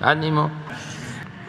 Ánimo.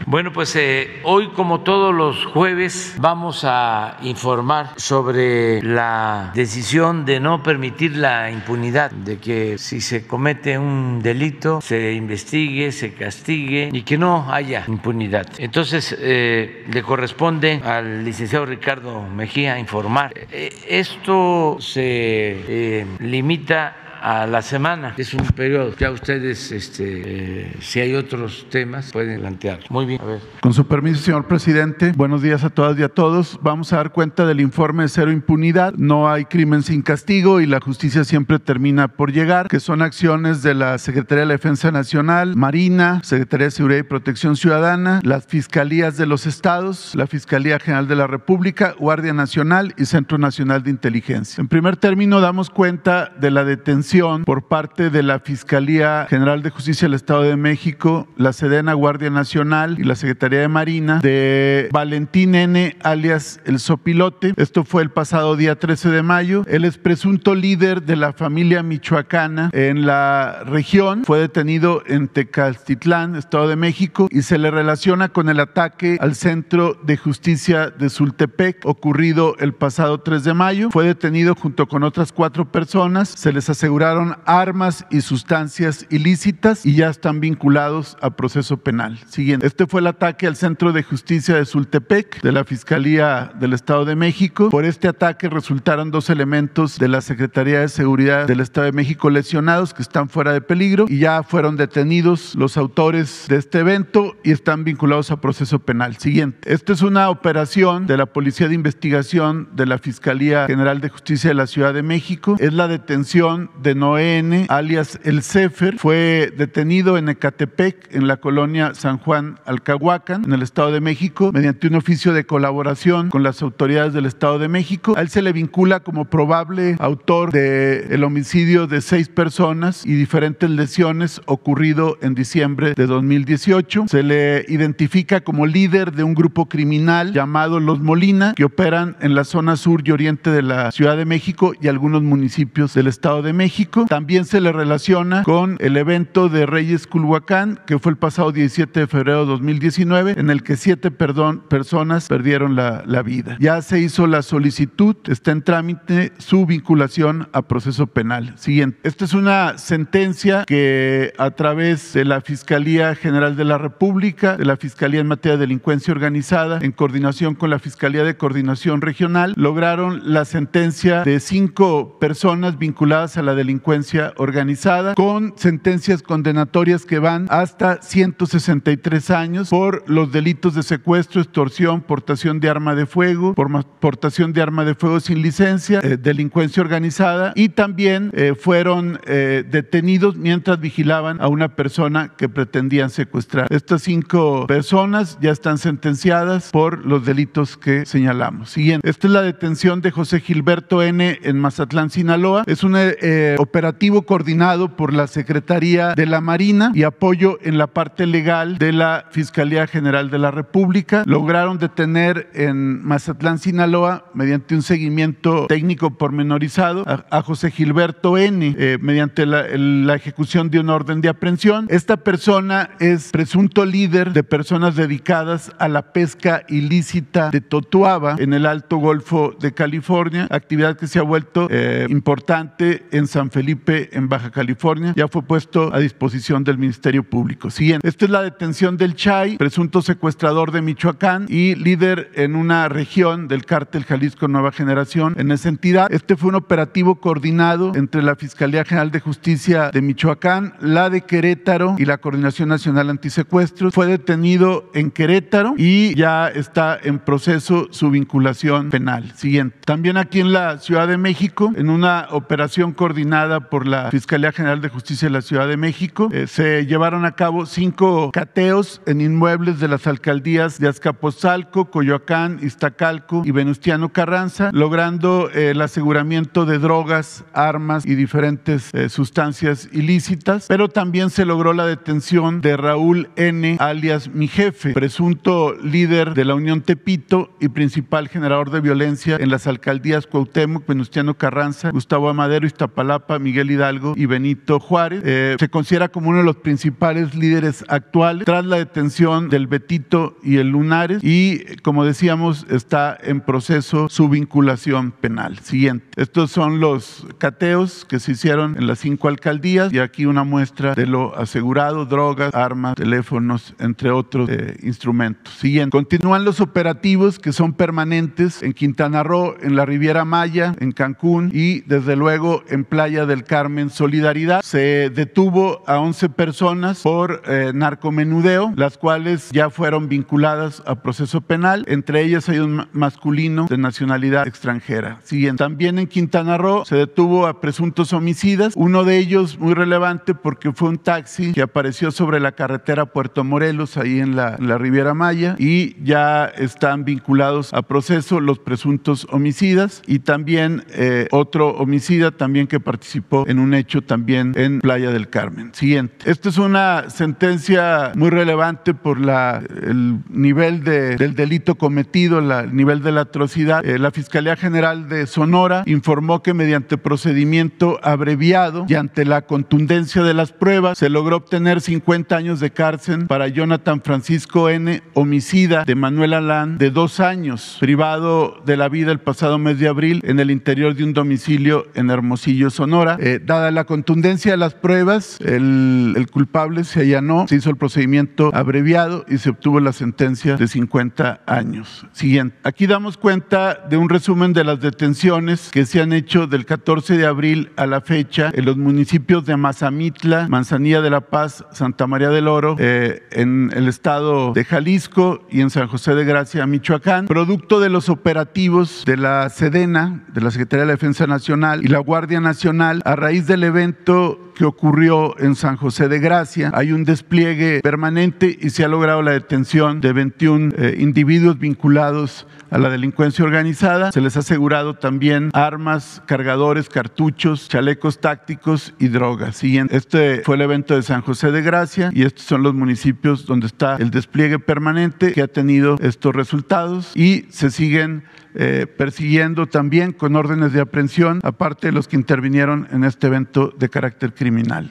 Bueno, pues eh, hoy como todos los jueves vamos a informar sobre la decisión de no permitir la impunidad, de que si se comete un delito se investigue, se castigue y que no haya impunidad. Entonces eh, le corresponde al licenciado Ricardo Mejía informar. Eh, esto se limita a la semana. Es un periodo. Ya ustedes, este, eh, si hay otros temas, pueden plantear. Muy bien. A ver. Con su permiso, señor presidente, buenos días a todas y a todos. Vamos a dar cuenta del informe de cero impunidad. No hay crimen sin castigo y la justicia siempre termina por llegar, que son acciones de la Secretaría de la Defensa Nacional, Marina, Secretaría de Seguridad y Protección Ciudadana, las fiscalías de los estados, la Fiscalía General de la República, Guardia Nacional y Centro Nacional de Inteligencia. En primer término, damos cuenta de la detención por parte de la Fiscalía General de Justicia del Estado de México, la Sedena Guardia Nacional y la Secretaría de Marina de Valentín N. alias El Sopilote. Esto fue el pasado día 13 de mayo. Él es presunto líder de la familia michoacana en la región. Fue detenido en Tecaltitlán, Estado de México, y se le relaciona con el ataque al Centro de Justicia de Sultepec ocurrido el pasado 3 de mayo. Fue detenido junto con otras cuatro personas. Se les aseguró armas y sustancias ilícitas y ya están vinculados a proceso penal. Siguiente. Este fue el ataque al Centro de Justicia de Sultepec de la Fiscalía del Estado de México. Por este ataque resultaron dos elementos de la Secretaría de Seguridad del Estado de México lesionados que están fuera de peligro y ya fueron detenidos los autores de este evento y están vinculados a proceso penal. Siguiente. Esta es una operación de la Policía de Investigación de la Fiscalía General de Justicia de la Ciudad de México. Es la detención de de alias El Cefer, fue detenido en Ecatepec, en la colonia San Juan Alcahuacan, en el Estado de México, mediante un oficio de colaboración con las autoridades del Estado de México. A él se le vincula como probable autor del homicidio de seis personas y diferentes lesiones ocurrido en diciembre de 2018. Se le identifica como líder de un grupo criminal llamado Los Molina, que operan en la zona sur y oriente de la Ciudad de México y algunos municipios del Estado de México. También se le relaciona con el evento de Reyes Culhuacán, que fue el pasado 17 de febrero de 2019, en el que siete perdón, personas perdieron la, la vida. Ya se hizo la solicitud, está en trámite su vinculación a proceso penal. Siguiente. Esta es una sentencia que a través de la Fiscalía General de la República, de la Fiscalía en materia de delincuencia organizada, en coordinación con la Fiscalía de Coordinación Regional, lograron la sentencia de cinco personas vinculadas a la delincuencia delincuencia organizada, con sentencias condenatorias que van hasta 163 años por los delitos de secuestro, extorsión, portación de arma de fuego, por portación de arma de fuego sin licencia, eh, delincuencia organizada y también eh, fueron eh, detenidos mientras vigilaban a una persona que pretendían secuestrar. Estas cinco personas ya están sentenciadas por los delitos que señalamos. Siguiente. Esta es la detención de José Gilberto N. en Mazatlán, Sinaloa. Es una operativo coordinado por la Secretaría de la Marina y apoyo en la parte legal de la Fiscalía General de la República. Lograron detener en Mazatlán, Sinaloa, mediante un seguimiento técnico pormenorizado, a, José Gilberto N., eh, mediante la, ejecución de una orden de aprehensión. Esta persona es presunto líder de personas dedicadas a la pesca ilícita de totuaba en el Alto Golfo de California, actividad que se ha vuelto eh, importante en San Felipe en Baja California, ya fue puesto a disposición del Ministerio Público. Siguiente. Esta es la detención del Chay, presunto secuestrador de Michoacán y líder en una región del cártel Jalisco Nueva Generación en esa entidad. Este fue un operativo coordinado entre la Fiscalía General de Justicia de Michoacán, la de Querétaro y la Coordinación Nacional Antisecuestros. Fue detenido en Querétaro y ya está en proceso su vinculación penal. Siguiente. También aquí en la Ciudad de México, en una operación coordinada por la Fiscalía General de Justicia de la Ciudad de México. Eh, se llevaron a cabo cinco cateos en inmuebles de las alcaldías de Azcapotzalco, Coyoacán, Iztacalco y Venustiano Carranza, logrando eh, el aseguramiento de drogas, armas y diferentes eh, sustancias ilícitas, pero también se logró la detención de Raúl N., alias mi jefe, presunto líder de la Unión Tepito y principal generador de violencia en las alcaldías Cuauhtémoc, Venustiano Carranza, Gustavo Amadero, Iztapalapa, Miguel Hidalgo y Benito Juárez. Eh, se considera como uno de los principales líderes actuales tras la detención del Betito y el Lunares y, como decíamos, está en proceso su vinculación penal. Siguiente. Estos son los cateos que se hicieron en las cinco alcaldías y aquí una muestra de lo asegurado, drogas, armas, teléfonos, entre otros eh, instrumentos. Siguiente. Continúan los operativos que son permanentes en Quintana Roo, en la Riviera Maya, en Cancún y desde luego en Playa del Carmen Solidaridad. Se detuvo a 11 personas por eh, narcomenudeo, las cuales ya fueron vinculadas a proceso penal. Entre ellas hay un masculino de nacionalidad extranjera. Siguiente. También en Quintana Roo se detuvo a presuntos homicidas, uno de ellos muy relevante porque fue un taxi que apareció sobre la carretera Puerto Morelos, ahí en la, Riviera Maya, y ya están vinculados a proceso los presuntos homicidas y también eh, otro homicida también que participó en un hecho también en Playa del Carmen. Siguiente. Esta es una sentencia muy relevante por la, el nivel de, del delito cometido, la, el nivel de la atrocidad. Eh, la Fiscalía General de Sonora informó que mediante procedimiento abreviado y ante la contundencia de las pruebas se logró obtener 50 años de cárcel para Jonathan Francisco N., homicida de Manuel Alán, de dos años, privado de la vida el pasado mes de abril en el interior de un domicilio en Hermosillo, Sonora. Eh, dada la contundencia de las pruebas, el, culpable se allanó, se hizo el procedimiento abreviado y se obtuvo la sentencia de 50 años. Siguiente. Aquí damos cuenta de un resumen de las detenciones que se han hecho del 14 de abril a la fecha en los municipios de Mazamitla, Manzanilla de la Paz, Santa María del Oro, eh, en el estado de Jalisco y en San José de Gracia, Michoacán, producto de los operativos de la Sedena, de la Secretaría de la Defensa Nacional y la Guardia Nacional a raíz del evento que ocurrió en San José de Gracia. Hay un despliegue permanente y se ha logrado la detención de 21 eh, individuos vinculados a la delincuencia organizada. Se les ha asegurado también armas, cargadores, cartuchos, chalecos tácticos y drogas. Este fue el evento de San José de Gracia y estos son los municipios donde está el despliegue permanente que ha tenido estos resultados y se siguen eh, persiguiendo también con órdenes de aprehensión, aparte de los que intervinieron en este evento de carácter criminal.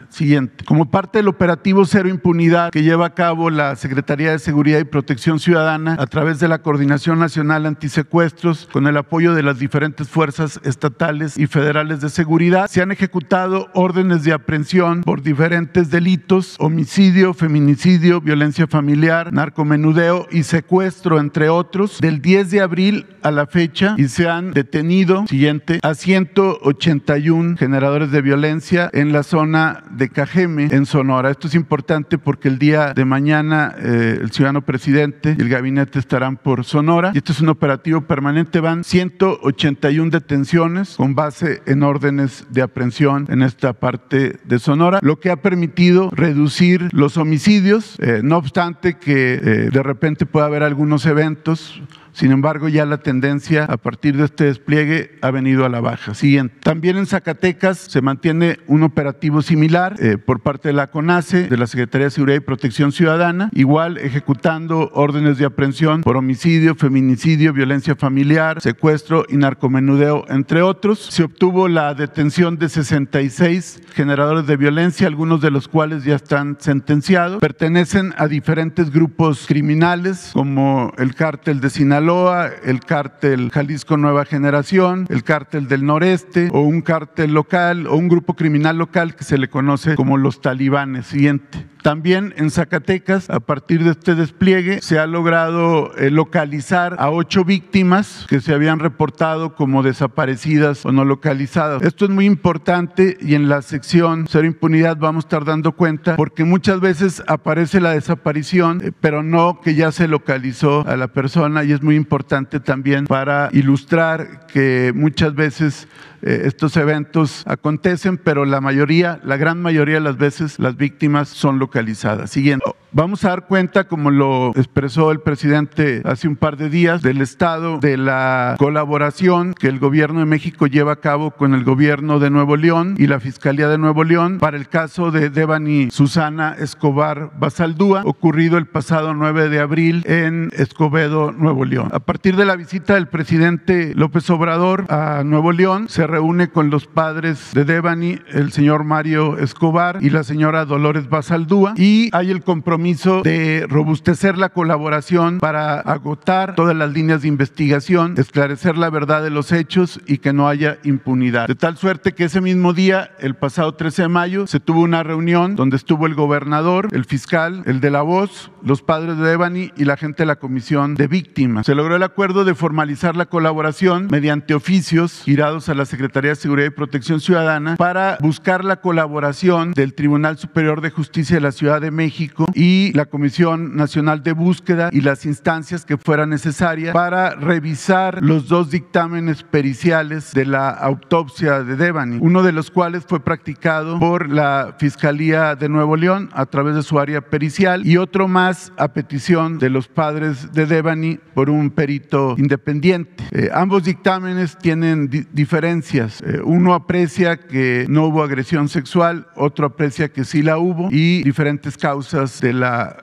Siguiente. Como parte del operativo Cero Impunidad que lleva a cabo la Secretaría de Seguridad y Protección Ciudadana a través de la Coordinación Nacional Antisecuestros, con el apoyo de las diferentes fuerzas estatales y federales de seguridad, se han ejecutado órdenes de aprehensión por diferentes delitos, homicidio, feminicidio, violencia familiar, narcomenudeo y secuestro, entre otros, del 10 de abril a la fecha y se han detenido, siguiente, a 181 generadores de violencia en la zona de Cajeme, en Sonora. Esto es importante porque el día de mañana eh, el ciudadano presidente y el gabinete estarán por Sonora y esto es un operativo permanente. Van 181 detenciones con base en órdenes de aprehensión en esta parte de Sonora, lo que ha permitido reducir los homicidios, eh, no obstante que eh, de repente pueda haber algunos eventos sin embargo, ya la tendencia a partir de este despliegue ha venido a la baja. Siguiente. También en Zacatecas se mantiene un operativo similar eh, por parte de la CONACE, de la Secretaría de Seguridad y Protección Ciudadana, igual ejecutando órdenes de aprehensión por homicidio, feminicidio, violencia familiar, secuestro y narcomenudeo, entre otros. Se obtuvo la detención de 66 generadores de violencia, algunos de los cuales ya están sentenciados. Pertenecen a diferentes grupos criminales como el cártel de Sinaloa, el cártel Jalisco Nueva Generación, el cártel del Noreste o un cártel local o un grupo criminal local que se le conoce como los talibanes. Siguiente. También en Zacatecas, a partir de este despliegue, se ha logrado eh, localizar a ocho víctimas que se habían reportado como desaparecidas o no localizadas. Esto es muy importante y en la sección Cero Impunidad vamos a estar dando cuenta porque muchas veces aparece la desaparición, eh, pero no que ya se localizó a la persona y es muy importante también para ilustrar que muchas veces eh, estos eventos acontecen, pero la mayoría, la gran mayoría de las veces, las víctimas son localizadas. Siguiendo. Vamos a dar cuenta, como lo expresó el presidente hace un par de días, del estado de la colaboración que el gobierno de México lleva a cabo con el gobierno de Nuevo León y la Fiscalía de Nuevo León para el caso de Devani Susana Escobar Basaldúa, ocurrido el pasado 9 de abril en Escobedo, Nuevo León. A partir de la visita del presidente López Obrador a Nuevo León, se reúne con los padres de Devani, el señor Mario Escobar y la señora Dolores Basaldúa, y hay el compromiso de robustecer la colaboración para agotar todas las líneas de investigación, esclarecer la verdad de los hechos y que no haya impunidad. De tal suerte que ese mismo día, el pasado 13 de mayo, se tuvo una reunión donde estuvo el gobernador, el fiscal, el de la voz, los padres de Ebony y la gente de la comisión de víctimas. Se logró el acuerdo de formalizar la colaboración mediante oficios girados a la Secretaría de Seguridad y Protección Ciudadana para buscar la colaboración del Tribunal Superior de Justicia de la Ciudad de México y y la Comisión Nacional de Búsqueda y las instancias que fueran necesarias para revisar los dos dictámenes periciales de la autopsia de Devani, uno de los cuales fue practicado por la Fiscalía de Nuevo León a través de su área pericial y otro más a petición de los padres de Devani por un perito independiente. Eh, ambos dictámenes tienen diferencias. Eh, uno aprecia que no hubo agresión sexual, otro aprecia que sí la hubo y diferentes causas de la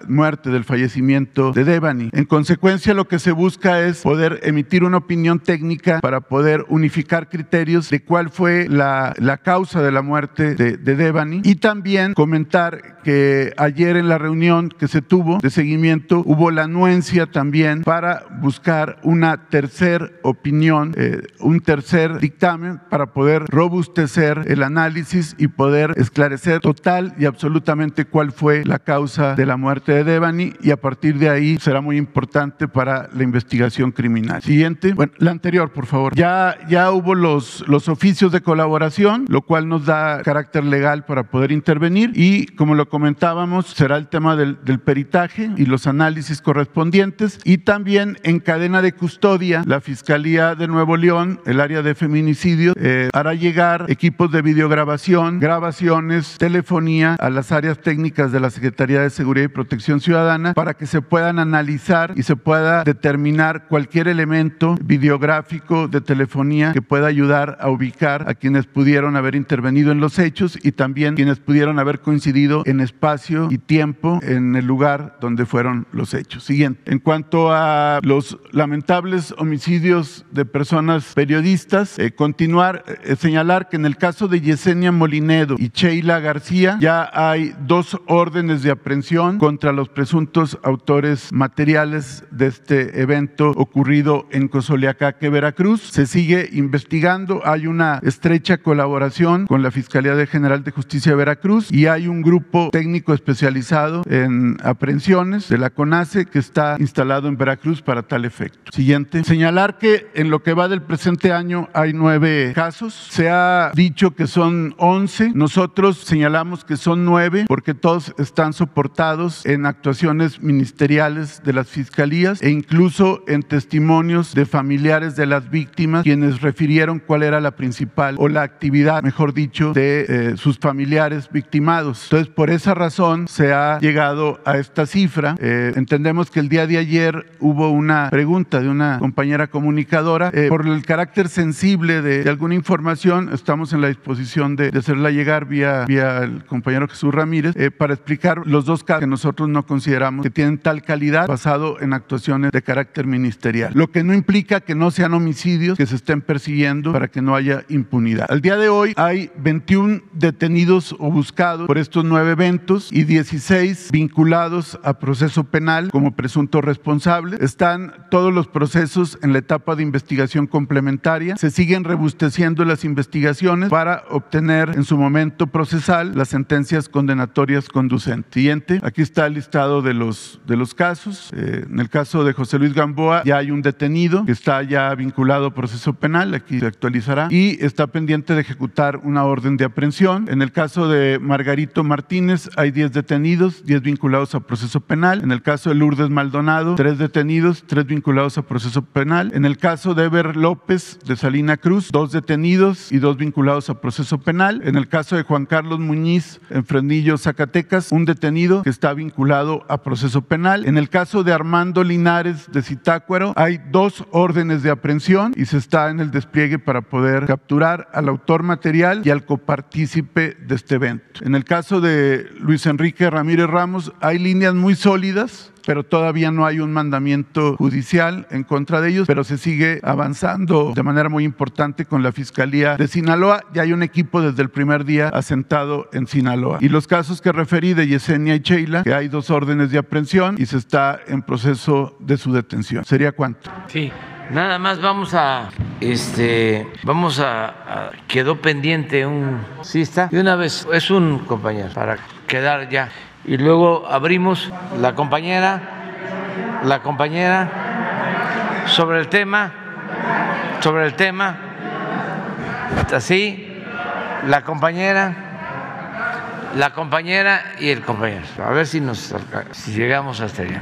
muerte, del fallecimiento de Devani. En consecuencia, lo que se busca es poder emitir una opinión técnica para poder unificar criterios de cuál fue la, la causa de la muerte de, de Devani y también comentar que ayer en la reunión que se tuvo de seguimiento hubo la anuencia también para buscar una tercer opinión, eh, un tercer dictamen para poder robustecer el análisis y poder esclarecer total y absolutamente cuál fue la causa de la muerte de Devani y a partir de ahí será muy importante para la investigación criminal. Siguiente, bueno, la anterior, por favor. Ya, ya hubo los, los oficios de colaboración, lo cual nos da carácter legal para poder intervenir y como lo comentábamos, será el tema del, del peritaje y los análisis correspondientes y también en cadena de custodia, la Fiscalía de Nuevo León, el área de feminicidio, eh, hará llegar equipos de videograbación, grabaciones, telefonía a las áreas técnicas de la Secretaría de Seguridad y Protección Ciudadana para que se puedan analizar y se pueda determinar cualquier elemento videográfico de telefonía que pueda ayudar a ubicar a quienes pudieron haber intervenido en los hechos y también quienes pudieron haber coincidido en espacio y tiempo en el lugar donde fueron los hechos. Siguiente. En cuanto a los lamentables homicidios de personas periodistas, eh, continuar, eh, señalar que en el caso de Yesenia Molinedo y Sheila García ya hay dos órdenes de aprehensión contra los presuntos autores materiales de este evento ocurrido en Cozoleacaque, Veracruz. Se sigue investigando, hay una estrecha colaboración con la Fiscalía General de Justicia de Veracruz y hay un grupo técnico especializado en aprehensiones de la CONACE que está instalado en Veracruz para tal efecto. Siguiente. Señalar que en lo que va del presente año hay nueve casos. Se ha dicho que son once. Nosotros señalamos que son nueve porque todos están soportados en actuaciones ministeriales de las fiscalías e incluso en testimonios de familiares de las víctimas, quienes refirieron cuál era la principal o la actividad, mejor dicho, de eh, sus familiares victimados. Entonces, por esa razón se ha llegado a esta cifra. Eh, entendemos que el día de ayer hubo una pregunta de una compañera comunicadora. Eh, por el carácter sensible de, alguna información, estamos en la disposición de, de hacerla llegar vía, vía el compañero Jesús Ramírez para explicar los dos casos nosotros no consideramos que tienen tal calidad basado en actuaciones de carácter ministerial. Lo que no implica que no sean homicidios que se estén persiguiendo para que no haya impunidad. Al día de hoy hay 21 detenidos o buscados por estos nueve eventos y 16 vinculados a proceso penal como presuntos responsables. Están todos los procesos en la etapa de investigación complementaria. Se siguen rebusteciendo las investigaciones para obtener en su momento procesal las sentencias condenatorias conducentes. Siguiente. Aquí está el listado de los, de los casos. Eh, en el caso de José Luis Gamboa ya hay un detenido que está ya vinculado a proceso penal, aquí se actualizará, y está pendiente de ejecutar una orden de aprehensión. En el caso de Margarito Martínez hay 10 detenidos, 10 vinculados a proceso penal. En el caso de Lourdes Maldonado, 3 detenidos, 3 vinculados a proceso penal. En el caso de Eber López de Salina Cruz, 2 detenidos y 2 vinculados a proceso penal. En el caso de Juan Carlos Muñiz en Frenillo, Zacatecas, un detenido que está vinculado a proceso penal. En el caso de Armando Linares de Zitácuaro, hay dos órdenes de aprehensión y se está en el despliegue para poder capturar al autor material y al copartícipe de este evento. En el caso de Luis Enrique Ramírez Ramos, hay líneas muy sólidas pero todavía no hay un mandamiento judicial en contra de ellos, pero se sigue avanzando de manera muy importante con la Fiscalía de Sinaloa. Ya hay un equipo desde el primer día asentado en Sinaloa. Y los casos que referí de Yesenia y Sheila, que hay dos órdenes de aprehensión y se está en proceso de su detención. ¿Sería cuánto? Sí. Nada más vamos a, este, vamos a, quedó pendiente un, sí está, y una vez, es un compañero, para quedar ya y luego abrimos la compañera, la compañera sobre el tema, sobre el tema, así, la compañera, la compañera y el compañero. A ver si nos llegamos hasta allá.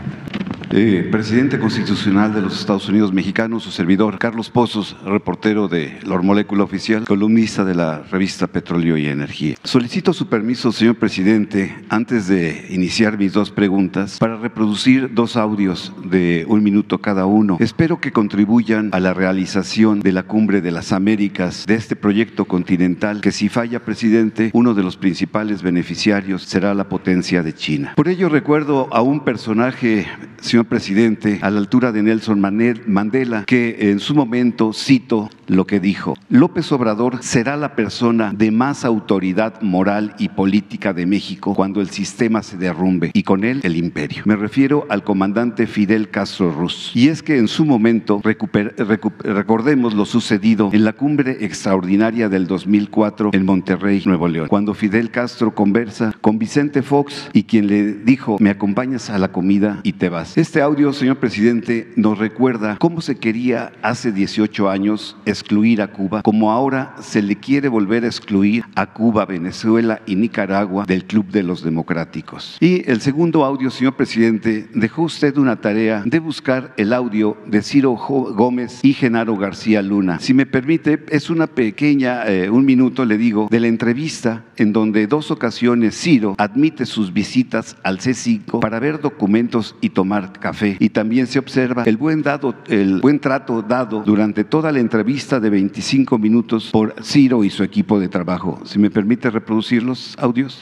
Eh, presidente constitucional de los Estados Unidos mexicanos, su servidor Carlos Pozos, reportero de La Molécula Oficial, columnista de la revista Petróleo y Energía. Solicito su permiso, señor presidente, antes de iniciar mis dos preguntas, para reproducir dos audios de un minuto cada uno. Espero que contribuyan a la realización de la Cumbre de las Américas, de este proyecto continental, que si falla, presidente, uno de los principales beneficiarios será la potencia de China. Por ello recuerdo a un personaje, señor presidente, a la altura de Nelson Mandela, que en su momento cito lo que dijo, López Obrador será la persona de más autoridad moral y política de México cuando el sistema se derrumbe y con él el imperio. Me refiero al comandante Fidel Castro Ruz. Y es que en su momento recordemos lo sucedido en la cumbre extraordinaria del 2004 en Monterrey, Nuevo León, cuando Fidel Castro conversa con Vicente Fox y quien le dijo, me acompañas a la comida y te vas. Este audio, señor presidente, nos recuerda cómo se quería hace 18 años excluir a Cuba, como ahora se le quiere volver a excluir a Cuba, Venezuela y Nicaragua del Club de los Democráticos. Y el segundo audio, señor presidente, dejó usted una tarea de buscar el audio de Ciro Gómez y Genaro García Luna. Si me permite, es una pequeña, eh, un minuto le digo, de la entrevista en donde dos ocasiones Ciro admite sus visitas al C5 para ver documentos y tomar café. Y también se observa el buen, dado, el buen trato dado durante toda la entrevista de 25 minutos por Ciro y su equipo de trabajo. Si me permite reproducir los audios.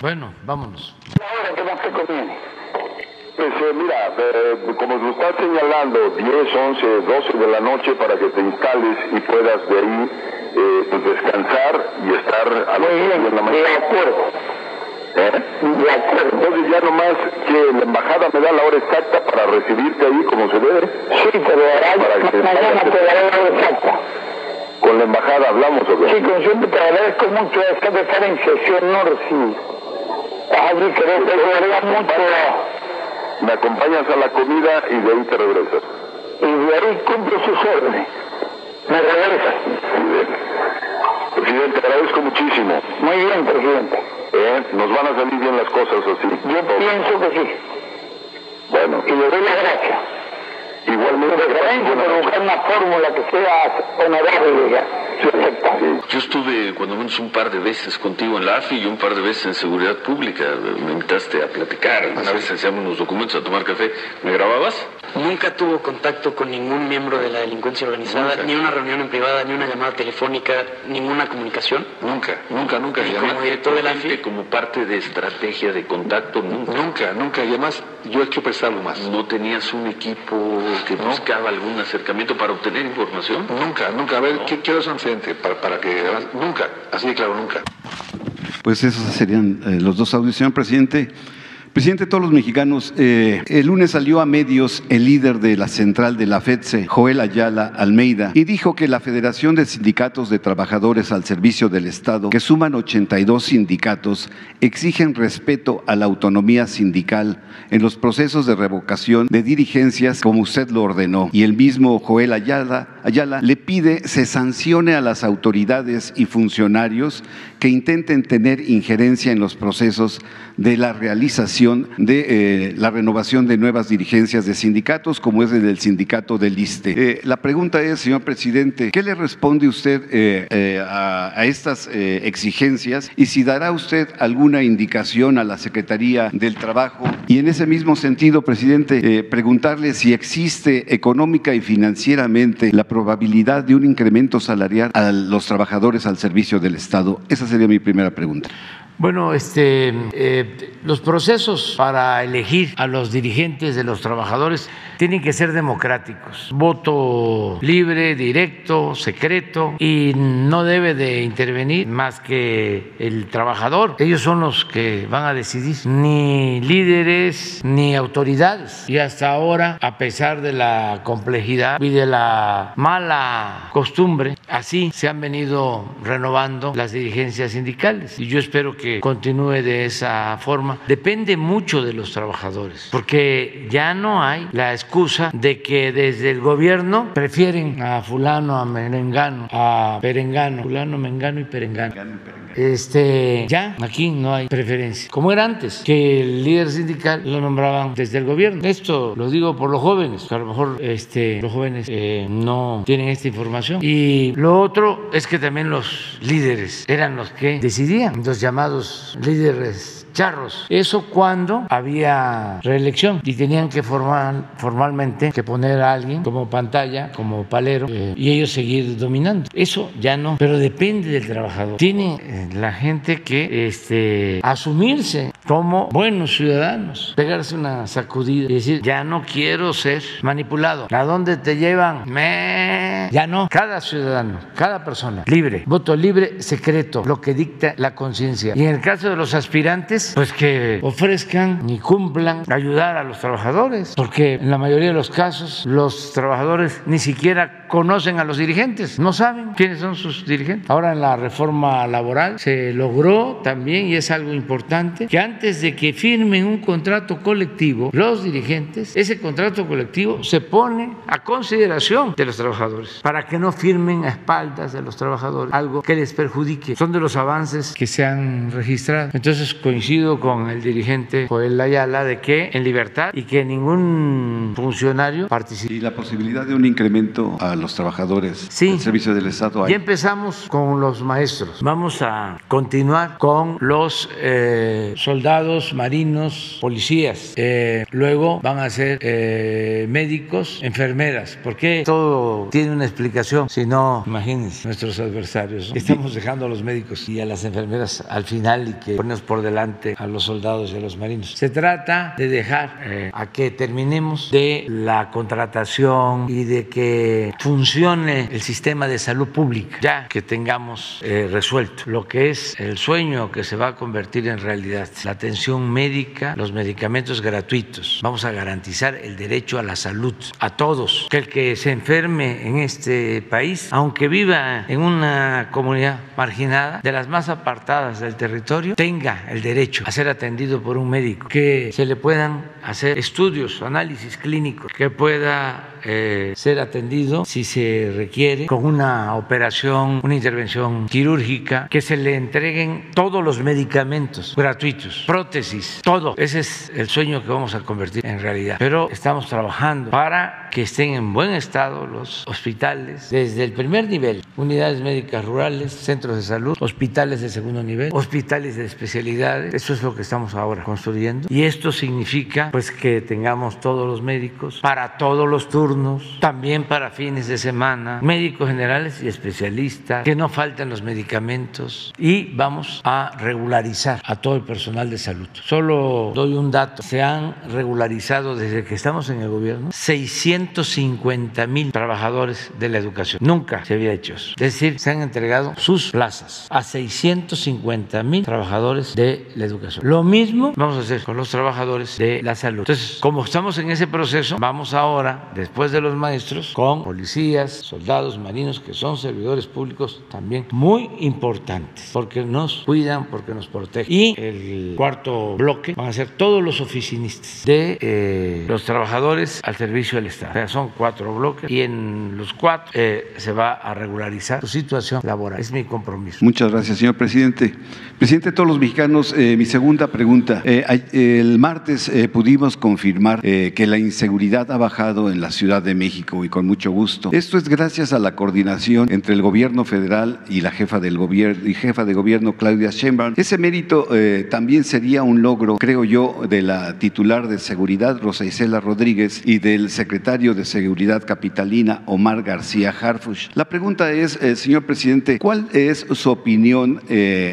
Bueno, vámonos. ¿qué más te conviene? Pues eh, mira, eh, como lo estás señalando, 10, 11, 12 de la noche para que te instales y puedas de ahí eh, descansar y estar a la mañana. De acuerdo. Acuerdo. Entonces ya nomás que la embajada me da la hora exacta para recibirte ahí como se debe. Sí, pero ahora te daré la hora exacta. ¿Con la embajada hablamos o qué? Sí, con te agradezco mucho esta de estar en sesión Norsi. Ay, que te mucho. Me acompañas a la comida y de ahí te regresas. Y de ahí cumplo sus órdenes. Me regresas. Presidente, te agradezco muchísimo. Muy bien, presidente. ¿Eh? Nos van a salir bien las cosas así. Yo pienso que sí. Bueno. Y le doy las gracias. Igualmente. por buscar una fórmula que sea honorable Yo estuve cuando menos un par de veces contigo en la AFI y un par de veces en Seguridad Pública. Me invitaste a platicar. Una vez hacíamos unos documentos a tomar café. ¿Me grababas? Nunca tuvo contacto con ningún miembro de la delincuencia organizada, ni una reunión en privada, ni una llamada telefónica, ninguna comunicación. Nunca, nunca, nunca. ¿Y como director de la AFI? Como parte de estrategia de contacto, nunca. Nunca, nunca. Y además, yo he hecho prestar algo más. ¿No tenías un equipo que buscaba algún acercamiento para obtener información? Nunca, nunca. A ver, ¿qué, quiero antecedente? Para, para que... Nunca, así de claro, nunca. Pues esos serían eh, los dos audios, señor presidente. Presidente de todos los mexicanos, eh, el lunes salió a medios el líder de la central de la FEDSE, Joel Ayala Almeida, y dijo que la Federación de Sindicatos de Trabajadores al Servicio del Estado, que suman 82 sindicatos, exigen respeto a la autonomía sindical en los procesos de revocación de dirigencias como usted lo ordenó. Y el mismo Joel Ayala Ayala le pide se sancione a las autoridades y funcionarios que intenten tener injerencia en los procesos de la realización de eh, la renovación de nuevas dirigencias de sindicatos, como es el del sindicato del ISTE. Eh, la pregunta es, señor presidente, ¿qué le responde usted eh, a, a, estas exigencias y si dará usted alguna indicación a la Secretaría del Trabajo? Y en ese mismo sentido, presidente, preguntarle si existe económica y financieramente la probabilidad de un incremento salarial a los trabajadores al servicio del Estado. Esa sería mi primera pregunta. Bueno, este, eh, los procesos para elegir a los dirigentes de los trabajadores tienen que ser democráticos. Voto libre, directo, secreto y no debe de intervenir más que el trabajador. Ellos son los que van a decidir, ni líderes ni autoridades. Y hasta ahora, a pesar de la complejidad y de la mala costumbre, así se han venido renovando las dirigencias sindicales. Y yo espero que continúe de esa forma. Depende mucho de los trabajadores, porque ya no hay la excusa de que desde el gobierno prefieren a fulano, a merengano, a perengano, fulano, mengano y perengano. Este, ya aquí no hay preferencia, como era antes, que el líder sindical lo nombraban desde el gobierno. Esto lo digo por los jóvenes, que a lo mejor este, los jóvenes eh, no tienen esta información. Y lo otro es que también los líderes eran los que decidían, los llamados líderes charros. Eso cuando había reelección y tenían que formar, formalmente que poner a alguien como pantalla, como palero, eh, y ellos seguir dominando. Eso ya no, pero depende del trabajador. Tiene eh, la gente que este, asumirse como buenos ciudadanos, pegarse una sacudida y decir, ya no quiero ser manipulado. ¿A dónde te llevan? Me... Ya no. Cada ciudadano, cada persona, libre, voto libre, secreto, lo que dicta la conciencia. En el caso de los aspirantes, pues que ofrezcan y cumplan ayudar a los trabajadores, porque en la mayoría de los casos los trabajadores ni siquiera conocen a los dirigentes, no saben quiénes son sus dirigentes. Ahora en la reforma laboral se logró también, y es algo importante, que antes de que firmen un contrato colectivo, los dirigentes, ese contrato colectivo se pone a consideración de los trabajadores, para que no firmen a espaldas de los trabajadores algo que les perjudique. Son de los avances que se han registrado. Entonces coincido con el dirigente Joel Ayala de que en libertad y que ningún funcionario participe. ¿Y la posibilidad de un incremento a los trabajadores sí, del servicio del Estado? Ya empezamos con los maestros. Vamos a continuar con los eh, soldados, marinos, policías. Eh, luego van a ser eh, médicos, enfermeras. Porque todo tiene una explicación. Si no, imagínense nuestros adversarios. Estamos dejando a los médicos y a las enfermeras al final y que ponemos por delante a los soldados y a los marinos. Se trata de dejar eh, a que terminemos de la contratación y de que funcione el sistema de salud pública, ya que tengamos eh, resuelto lo que es el sueño que se va a convertir en realidad, la atención médica, los medicamentos gratuitos. Vamos a garantizar el derecho a la salud a todos, que el que se enferme en este país, aunque viva en una comunidad marginada, de las más apartadas del territorio, tenga el derecho a ser atendido por un médico, que se le puedan hacer estudios, análisis clínicos, que pueda eh, ser atendido si se requiere con una operación, una intervención quirúrgica, que se le entreguen todos los medicamentos gratuitos, prótesis, todo. Ese es el sueño que vamos a convertir en realidad. Pero estamos trabajando para que estén en buen estado los hospitales desde el primer nivel, unidades médicas rurales, centros de salud, hospitales de segundo nivel, hospitales de especialidades. Eso es lo que estamos ahora construyendo. Y esto significa pues que tengamos todos los médicos para todos los turnos también para fines de semana, médicos generales y especialistas, que no falten los medicamentos y vamos a regularizar a todo el personal de salud. Solo doy un dato, se han regularizado desde que estamos en el gobierno 650 mil trabajadores de la educación. Nunca se había hecho eso. Es decir, se han entregado sus plazas a 650 mil trabajadores de la educación. Lo mismo vamos a hacer con los trabajadores de la salud. Entonces, como estamos en ese proceso, vamos ahora, después de los maestros con policías, soldados, marinos, que son servidores públicos también muy importantes, porque nos cuidan, porque nos protegen. Y el cuarto bloque van a ser todos los oficinistas de eh, los trabajadores al servicio del Estado. O sea, son cuatro bloques y en los los cuatro, eh, se va a regularizar su situación laboral. Es mi compromiso. Muchas gracias, señor presidente. Presidente de todos los mexicanos, eh, mi segunda pregunta. Eh, el martes eh, pudimos confirmar que la inseguridad ha bajado en la Ciudad de México y con mucho gusto. Esto es gracias a la coordinación entre el gobierno federal y la jefa del gobierno y jefa de gobierno Claudia Sheinbaum. Ese mérito también sería un logro, creo yo, de la titular de seguridad Rosa Isela Rodríguez y del secretario de Seguridad Capitalina Omar García Harfush. La pregunta es, señor presidente, ¿cuál es su opinión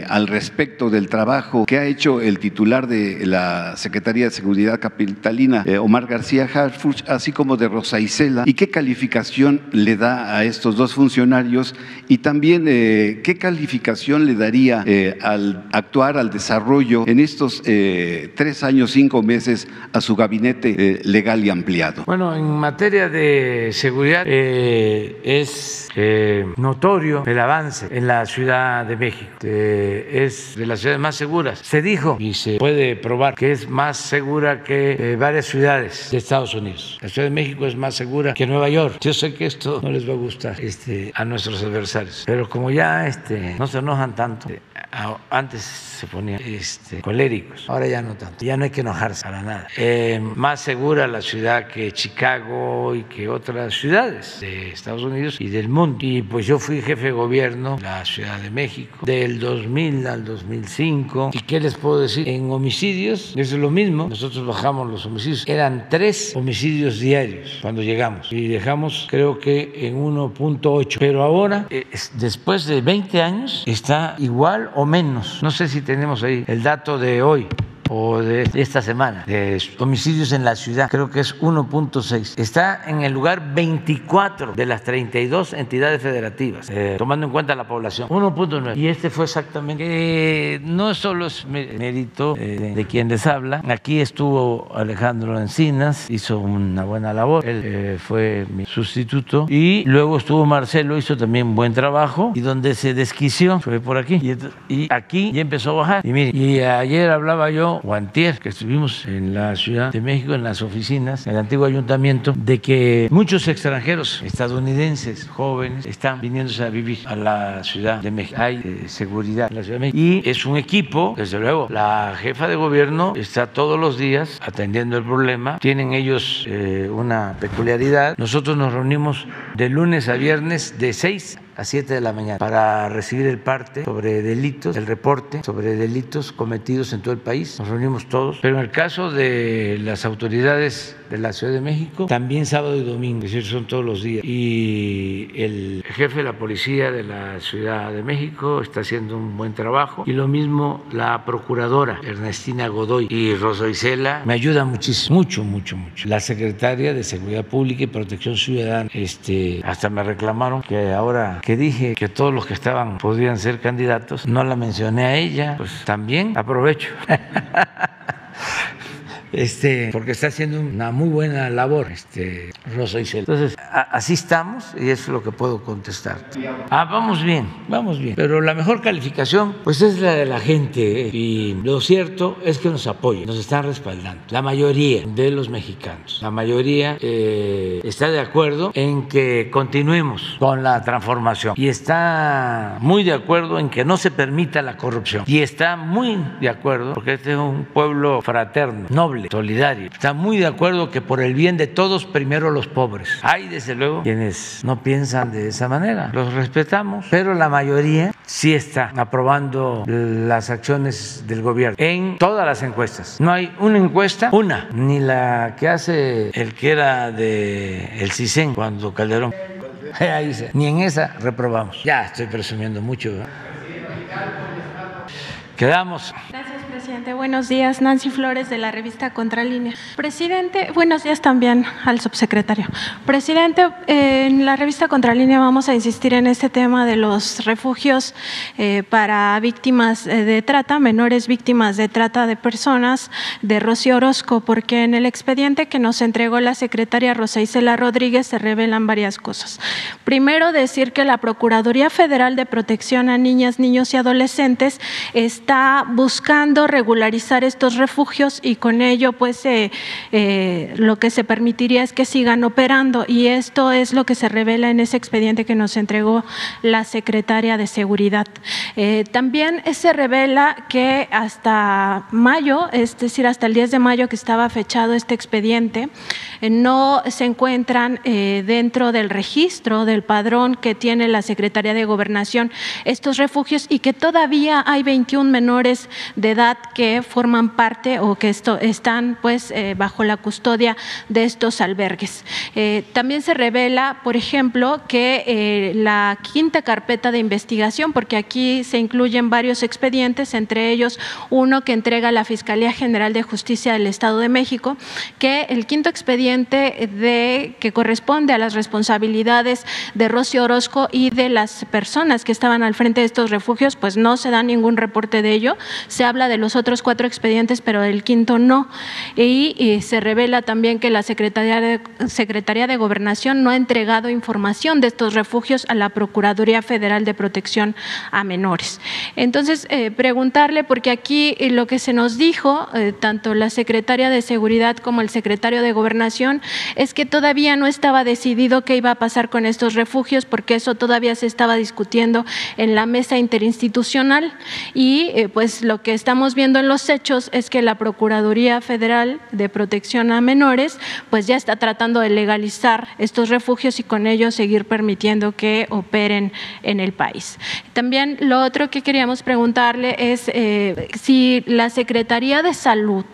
al respecto? Respecto del trabajo que ha hecho el titular de la Secretaría de Seguridad Capitalina, eh, Omar García Harfuch, así como de Rosa Isela, y qué calificación le da a estos dos funcionarios y también eh, qué calificación le daría eh, al actuar, al desarrollo en estos tres años, cinco meses a su gabinete legal y ampliado. Bueno, en materia de seguridad es notorio el avance en la Ciudad de México. es de las ciudades más seguras. Se dijo y se puede probar que es más segura que eh, varias ciudades de Estados Unidos. La Ciudad de México es más segura que Nueva York. Yo sé que esto no les va a gustar este, a nuestros adversarios, pero como ya este, no se enojan tanto, eh, antes se ponían este, coléricos, ahora ya no tanto. Ya no hay que enojarse para nada. Eh, más segura la ciudad que Chicago y que otras ciudades de Estados Unidos y del mundo. Y pues yo fui jefe de gobierno de la Ciudad de México del 2000 al 2005. ¿Y qué les puedo decir? En homicidios es lo mismo. Nosotros bajamos los homicidios. Eran tres homicidios diarios cuando llegamos y dejamos creo que en 1.8. Pero ahora, eh, después de 20 años, está igual o menos. No sé si tenemos ahí el dato de hoy o de esta semana de homicidios en la ciudad, creo que es 1.6. Está en el lugar 24 de las 32 entidades federativas, eh, tomando en cuenta la población. 1.9. Y este fue exactamente. Eh, no solo es mérito eh, de quien les habla. Aquí estuvo Alejandro Encinas, hizo una buena labor. Él fue mi sustituto. Y luego estuvo Marcelo, hizo también buen trabajo. Y donde se desquició fue por aquí. Y, y aquí ya empezó a bajar. Y mire, y ayer hablaba yo Guantier, que estuvimos en la Ciudad de México, en las oficinas, en el antiguo ayuntamiento, de que muchos extranjeros estadounidenses, jóvenes, están viniéndose a vivir a la Ciudad de México. Hay eh, seguridad en la Ciudad de México. Y es un equipo, desde luego, la jefa de gobierno está todos los días atendiendo el problema. Tienen ellos eh, una peculiaridad. Nosotros nos reunimos de lunes a viernes de 6 a 7 de la mañana para recibir el parte sobre delitos, el reporte sobre delitos cometidos en todo el país. Nos reunimos todos, pero en el caso de las autoridades de la Ciudad de México, también sábado y domingo, es decir, son todos los días. Y el jefe de la policía de la Ciudad de México está haciendo un buen trabajo y lo mismo la procuradora Ernestina Godoy y Rosa Isela me ayudan muchísimo, mucho, mucho, mucho. La secretaria de Seguridad Pública y Protección Ciudadana, este, hasta me reclamaron que ahora que dije que todos los que estaban podían ser candidatos, no la mencioné a ella, pues también aprovecho. este, porque está haciendo una muy buena labor, este, Rosa Isel. Entonces, así estamos y es lo que puedo contestar. Ah, vamos bien, vamos bien. Pero la mejor calificación, pues es la de la gente. ¿eh? Y lo cierto es que nos apoyan, nos están respaldando. La mayoría de los mexicanos, la mayoría eh, está de acuerdo en que continuemos con la transformación y está muy de acuerdo en que no se permita la corrupción y está muy de acuerdo porque este es un pueblo fraterno, noble solidario. Está muy de acuerdo que por el bien de todos, primero los pobres. Hay, desde luego, quienes no piensan de esa manera. Los respetamos, pero la mayoría sí está aprobando las acciones del gobierno en todas las encuestas. No hay una encuesta, una, ni la que hace el que era de el CISEN cuando Calderón. Ahí dice, ni en esa reprobamos. Ya estoy presumiendo mucho. Quedamos. Presidente, buenos días. Nancy Flores de la revista Contralínea. Presidente, buenos días también al subsecretario. Presidente, en la revista Contralínea vamos a insistir en este tema de los refugios eh, para víctimas eh, de trata, menores víctimas de trata de personas de Rocío Orozco, porque en el expediente que nos entregó la secretaria Rosa Isela Rodríguez se revelan varias cosas. Primero, decir que la Procuraduría Federal de Protección a Niñas, Niños y Adolescentes está buscando regular regularizar estos refugios y con ello pues eh, eh, lo que se permitiría es que sigan operando y esto es lo que se revela en ese expediente que nos entregó la secretaria de Seguridad. Eh, también se revela que hasta mayo, es decir, hasta el 10 de mayo que estaba fechado este expediente, no se encuentran dentro del registro del padrón que tiene la Secretaría de Gobernación estos refugios y que todavía hay 21 menores de edad que forman parte o que esto, están pues eh, bajo la custodia de estos albergues. Eh, también se revela, por ejemplo, que eh, la quinta carpeta de investigación, porque aquí se incluyen varios expedientes, entre ellos uno que entrega la Fiscalía General de Justicia del Estado de México, que el quinto expediente de que corresponde a las responsabilidades de Rocío Orozco y de las personas que estaban al frente de estos refugios, pues no se da ningún reporte de ello. Se habla de los cuatro expedientes, pero del quinto no. Y, se revela también que la Secretaría de, Secretaría de Gobernación no ha entregado información de estos refugios a la Procuraduría Federal de Protección a Menores. Entonces, eh, preguntarle, porque aquí eh, lo que se nos dijo, eh, tanto la Secretaria de Seguridad como el Secretario de Gobernación, es que todavía no estaba decidido qué iba a pasar con estos refugios, porque eso todavía se estaba discutiendo en la mesa interinstitucional y pues lo que estamos viendo en los hechos es que la Procuraduría Federal de Protección a Menores pues ya está tratando de legalizar estos refugios y con ello seguir permitiendo que operen en el país. También lo otro que queríamos preguntarle es eh, si la Secretaría de Salud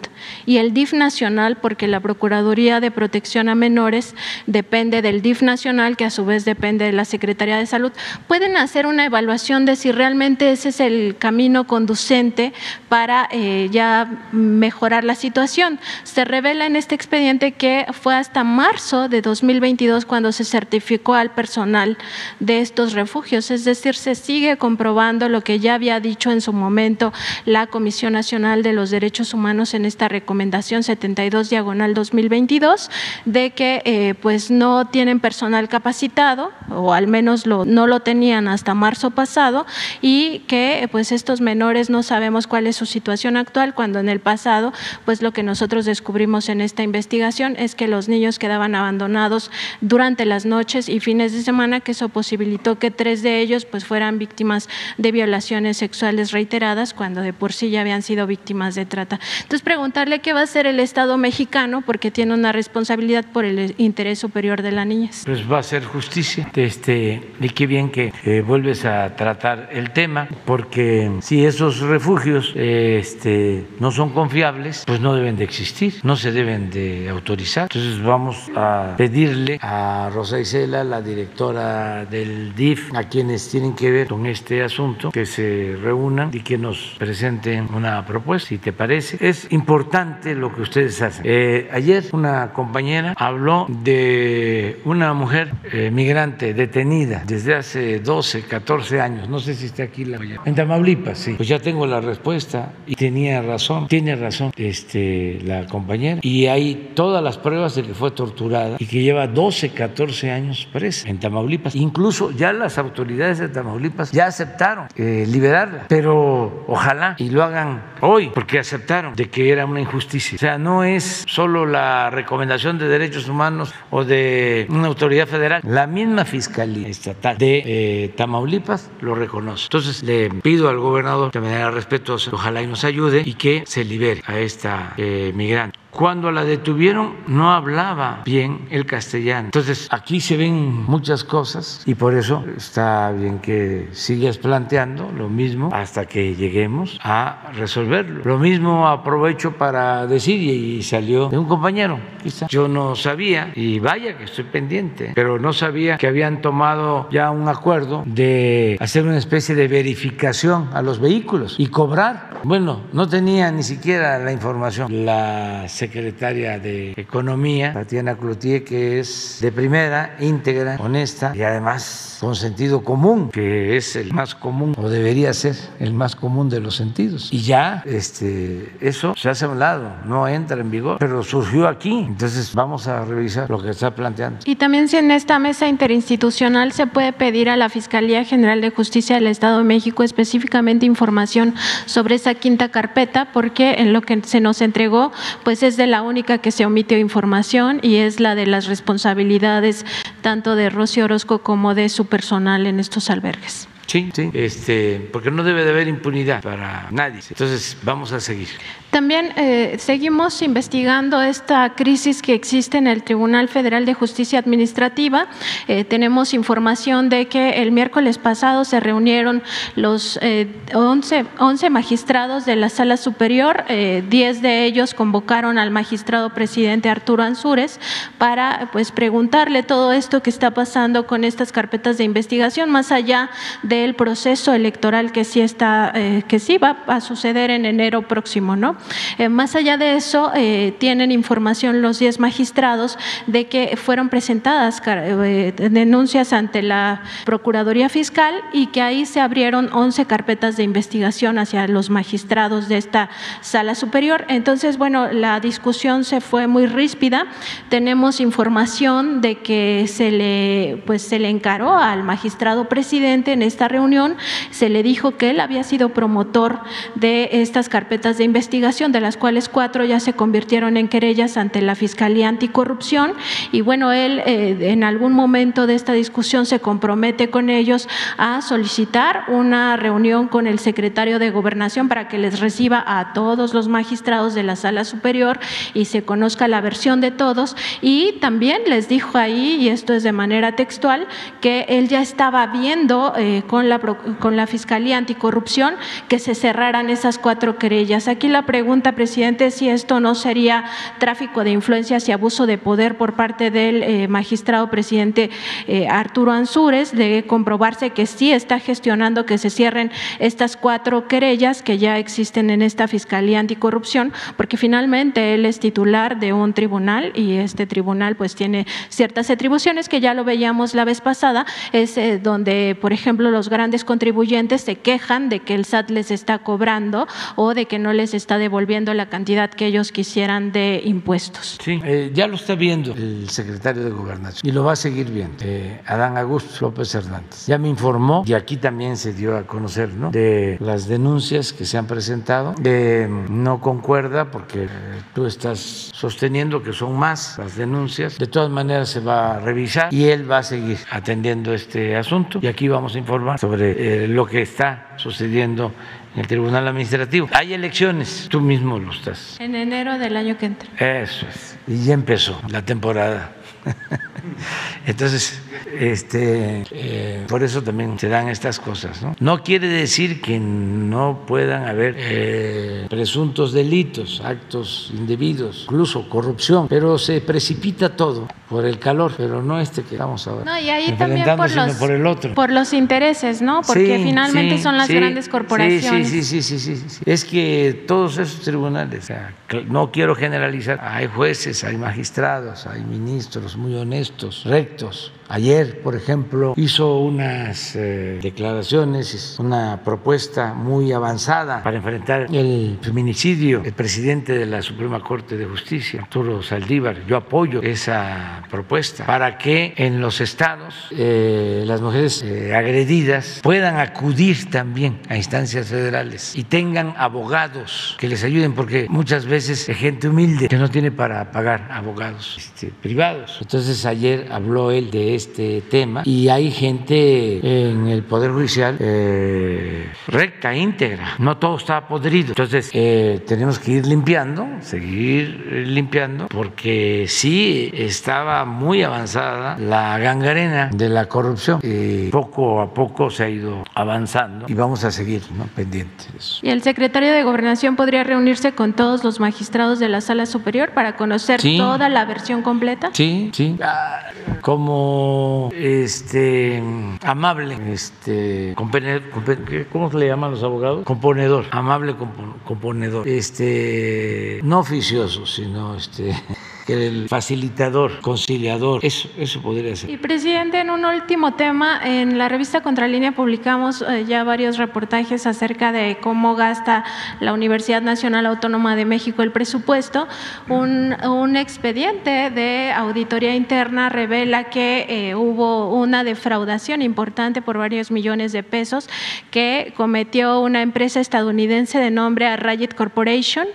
y el DIF nacional, porque la Procuraduría de Protección a Menores depende del DIF nacional, que a su vez depende de la Secretaría de Salud, pueden hacer una evaluación de si realmente ese es el camino conducente para eh, ya mejorar la situación. Se revela en este expediente que fue hasta marzo de 2022 cuando se certificó al personal de estos refugios, es decir, se sigue comprobando lo que ya había dicho en su momento la Comisión Nacional de los Derechos Humanos en esta recomendación 72 diagonal 2022 de que eh, pues no tienen personal capacitado o al menos lo, no lo tenían hasta marzo pasado y que pues estos menores no sabemos cuál es su situación actual cuando en el pasado pues lo que nosotros descubrimos en esta investigación es que los niños quedaban abandonados durante las noches y fines de semana que eso posibilitó que tres de ellos pues fueran víctimas de violaciones sexuales reiteradas cuando de por sí ya habían sido víctimas de trata. Entonces pregunta qué va a hacer el Estado mexicano porque tiene una responsabilidad por el interés superior de la niñez. Pues va a ser justicia. Este, y qué bien que eh, vuelves a tratar el tema, porque si esos refugios este, no son confiables, pues no deben de existir, no se deben de autorizar. Entonces vamos a pedirle a Rosa Isela, la directora del DIF, a quienes tienen que ver con este asunto, que se reúnan y que nos presenten una propuesta, si te parece. Es importante lo que ustedes hacen. Eh, ayer una compañera habló de una mujer eh, migrante detenida desde hace 12, 14 años. No sé si está aquí la En Tamaulipas, sí. Pues ya tengo la respuesta y tenía razón, tiene razón este, la compañera. Y hay todas las pruebas de que fue torturada y que lleva 12, 14 años presa en Tamaulipas. Incluso ya las autoridades de Tamaulipas ya aceptaron eh, liberarla, pero ojalá y lo hagan hoy, porque aceptaron de que era una injusticia. O sea, no es solo la recomendación de derechos humanos o de una autoridad federal, la misma Fiscalía Estatal de eh, Tamaulipas lo reconoce. Entonces le pido al gobernador de manera respetuosa, ojalá y nos ayude y que se libere a esta eh, migrante. Cuando la detuvieron no hablaba bien el castellano. Entonces aquí se ven muchas cosas y por eso está bien que sigas planteando lo mismo hasta que lleguemos a resolverlo. Lo mismo aprovecho para decir y salió de un compañero, quizá. Yo no sabía y vaya que estoy pendiente, pero no sabía que habían tomado ya un acuerdo de hacer una especie de verificación a los vehículos y cobrar. Bueno, no tenía ni siquiera la información. La secretaria de Economía, Tatiana Cloutier, que es de primera, íntegra, honesta y además con sentido común, que es el más común o debería ser el más común de los sentidos. Y ya este, eso se hace a un lado, no entra en vigor, pero surgió aquí. Entonces vamos a revisar lo que está planteando. Y también si en esta mesa interinstitucional se puede pedir a la Fiscalía General de Justicia del Estado de México específicamente información sobre esa quinta carpeta, porque en lo que se nos entregó, pues es de la única que se omitió información y es la de las responsabilidades tanto de Rocío Orozco como de su personal en estos albergues. Sí, sí, este, porque no debe de haber impunidad para nadie. Entonces, vamos a seguir. También eh, seguimos investigando esta crisis que existe en el Tribunal Federal de Justicia Administrativa. Eh, tenemos información de que el miércoles pasado se reunieron los eh, 11, 11, magistrados de la Sala Superior. Eh, 10 de ellos convocaron al magistrado presidente Arturo Ansúrez para pues, preguntarle todo esto que está pasando con estas carpetas de investigación, más allá de el proceso electoral que sí está, eh, que sí va a suceder en enero próximo, ¿no? Eh, más allá de eso, eh, tienen información los 10 magistrados de que fueron presentadas eh, denuncias ante la Procuraduría Fiscal y que ahí se abrieron 11 carpetas de investigación hacia los magistrados de esta sala superior. Entonces, bueno, la discusión se fue muy ríspida. Tenemos información de que se le, pues, se le encaró al magistrado presidente en esta reunión, se le dijo que él había sido promotor de estas carpetas de investigación, de las cuales cuatro ya se convirtieron en querellas ante la Fiscalía Anticorrupción. Y bueno, él eh, en algún momento de esta discusión se compromete con ellos a solicitar una reunión con el secretario de Gobernación para que les reciba a todos los magistrados de la Sala Superior y se conozca la versión de todos. Y también les dijo ahí, y esto es de manera textual, que él ya estaba viendo eh, con la, con la Fiscalía Anticorrupción que se cerraran esas cuatro querellas. Aquí la pregunta, presidente, es si esto no sería tráfico de influencias y abuso de poder por parte del eh, magistrado presidente eh, Arturo Ansúrez, de comprobarse que sí está gestionando que se cierren estas cuatro querellas que ya existen en esta Fiscalía Anticorrupción, porque finalmente él es titular de un tribunal y este tribunal pues tiene ciertas atribuciones que ya lo veíamos la vez pasada, es eh, donde, por ejemplo, los grandes contribuyentes se quejan de que el SAT les está cobrando o de que no les está devolviendo la cantidad que ellos quisieran de impuestos. Sí, eh, ya lo está viendo el secretario de Gobernación y lo va a seguir viendo, eh, Adán Augusto López Hernández. Ya me informó y aquí también se dio a conocer ¿no? de las denuncias que se han presentado. Eh, no concuerda porque tú estás sosteniendo que son más las denuncias. De todas maneras se va a revisar y él va a seguir atendiendo este asunto y aquí vamos a informar sobre eh, lo que está sucediendo en el Tribunal Administrativo. Hay elecciones, tú mismo lo estás. En enero del año que entra. Eso es. Y ya empezó la temporada. Entonces, este, eh, por eso también se dan estas cosas. ¿no? no quiere decir que no puedan haber eh, presuntos delitos, actos indebidos, incluso corrupción, pero se precipita todo por el calor, pero no este que vamos ahora. No, y ahí también por los, por, el otro. por los intereses, ¿no? Porque Sí, finalmente sí, son las sí, grandes corporaciones. Sí, sí, sí, sí, sí, sí. Es que todos esos tribunales, o sea, no quiero generalizar, hay jueces, hay magistrados, hay ministros muy honestos, rectos. Ayer, por ejemplo, hizo unas eh, declaraciones, una propuesta muy avanzada para enfrentar el feminicidio. El presidente de la Suprema Corte de Justicia, Arturo Saldívar, yo apoyo esa propuesta para que en los estados eh, las mujeres eh, agredidas puedan acudir también a instancias federales y tengan abogados que les ayuden, porque muchas veces hay gente humilde que no tiene para pagar abogados este, privados. Entonces ayer habló él de este tema y hay gente en el Poder Judicial eh, recta, íntegra, no todo está podrido. Entonces tenemos que ir limpiando, seguir limpiando, porque sí estaba muy avanzada la gangrena de la corrupción y poco a poco se ha ido avanzando y vamos a seguir ¿no? pendientes de eso. Y el secretario de Gobernación podría reunirse con todos los magistrados de la Sala Superior para conocer Sí. toda la versión completa. Sí, sí. Ah, Como este amable, este compone- compe- ¿qué- ¿cómo se le llaman los abogados? Componedor, amable compo- componedor. Este no oficioso, sino este el facilitador, conciliador, eso, eso podría ser. Y presidente, en un último tema, en la revista Contralínea publicamos eh, ya varios reportajes acerca de cómo gasta la Universidad Nacional Autónoma de México el presupuesto. Un, un expediente de auditoría interna revela que eh, hubo una defraudación importante por varios millones de pesos que cometió una empresa estadounidense de nombre Arrayet Corporation.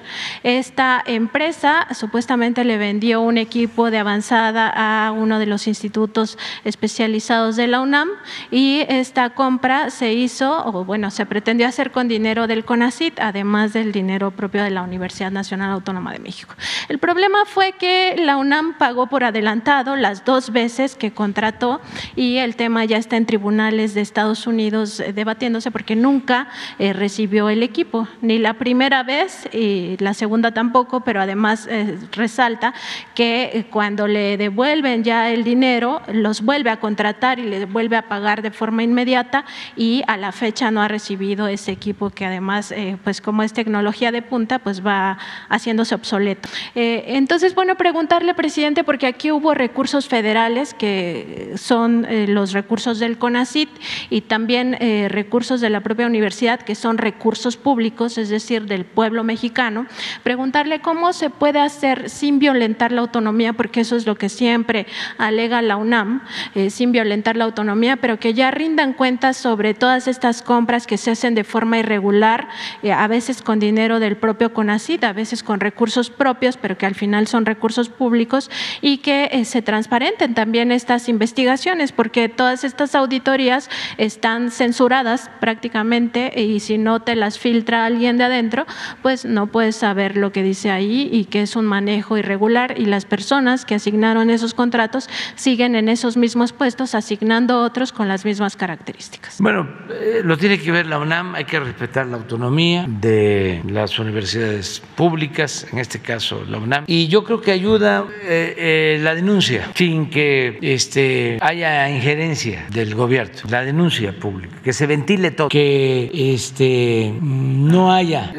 Esta empresa supuestamente le vendió un equipo de avanzada a uno de los institutos especializados de la UNAM y esta compra se hizo, o bueno, se pretendió hacer con dinero del CONACIT, además del dinero propio de la Universidad Nacional Autónoma de México. El problema fue que la UNAM pagó por adelantado las dos veces que contrató y el tema ya está en tribunales de Estados Unidos eh, debatiéndose porque nunca eh, recibió el equipo, ni la primera vez y la segunda tampoco, pero además eh, resalta que cuando le devuelven ya el dinero, los vuelve a contratar y le vuelve a pagar de forma inmediata y a la fecha no ha recibido ese equipo que además, pues como es tecnología de punta, pues va haciéndose obsoleto. entonces, bueno, preguntarle, presidente, porque aquí hubo recursos federales que son los recursos del CONACIT y también recursos de la propia universidad que son recursos públicos, es decir, del pueblo mexicano, preguntarle cómo se puede hacer sin violentar la autonomía, porque eso es lo que siempre alega la UNAM, eh, sin violentar la autonomía, pero que ya rindan cuentas sobre todas estas compras que se hacen de forma irregular, eh, a veces con dinero del propio CONACID, a veces con recursos propios, pero que al final son recursos públicos y que eh, se transparenten también estas investigaciones, porque todas estas auditorías están censuradas prácticamente y si no te las filtra alguien de adentro, pues no puedes saber lo que dice ahí y que es un manejo irregular y las personas que asignaron esos contratos siguen en esos mismos puestos asignando otros con las mismas características. Bueno, eh, lo tiene que ver la UNAM, hay que respetar la autonomía de las universidades públicas, en este caso la UNAM, y yo creo que ayuda eh, eh, la denuncia sin que este, haya injerencia del gobierno, la denuncia pública, que se ventile todo, que este, no haya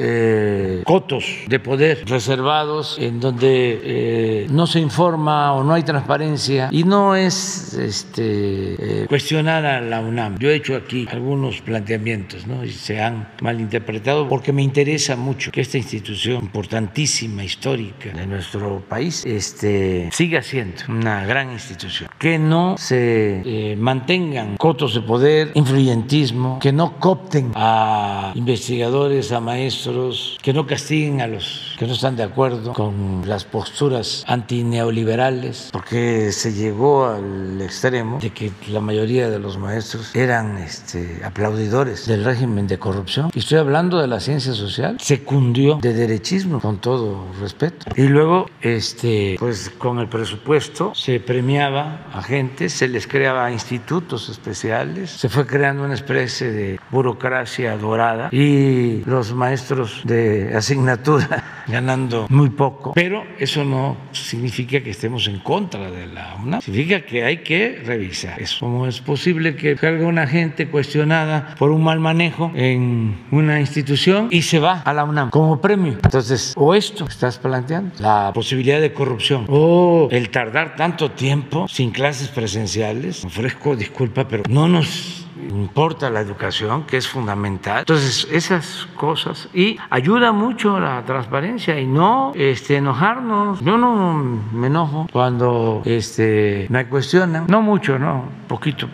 cotos de poder reservados en donde eh, no se informa o no hay transparencia y no es este, eh, cuestionar a la UNAM. Yo he hecho aquí algunos planteamientos ¿no? y se han malinterpretado porque me interesa mucho que esta institución importantísima, histórica de nuestro país, este, siga siendo una gran institución, que no se mantengan cotos de poder, influyentismo, que no copten a investigadores, a maestros, que no castiguen a los que no están de acuerdo con las posturas antineoliberales, porque se llegó al extremo de que la mayoría de los maestros eran este, aplaudidores del régimen de corrupción. Y estoy hablando de la ciencia social, se cundió de derechismo, con todo respeto. Y luego, este, pues con el presupuesto se premiaba a gente, se les creaba institutos especiales, se fue creando una especie de burocracia dorada y los maestros de asignatura ganando muy poco. Pero eso no significa que estemos en contra de la UNAM. Significa que hay que revisar eso. ¿Cómo es posible que salga una gente cuestionada por un mal manejo en una institución y se va a la UNAM como premio? Entonces, o esto estás planteando, la posibilidad de corrupción, o el tardar tanto tiempo sin clases presenciales. Ofrezco disculpa, pero no nos importa la educación, que es fundamental. Entonces, esas cosas. Y ayuda mucho la transparencia y no este, enojarnos. Yo no me enojo cuando este, me cuestionan. No mucho, no, poquito.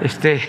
Este,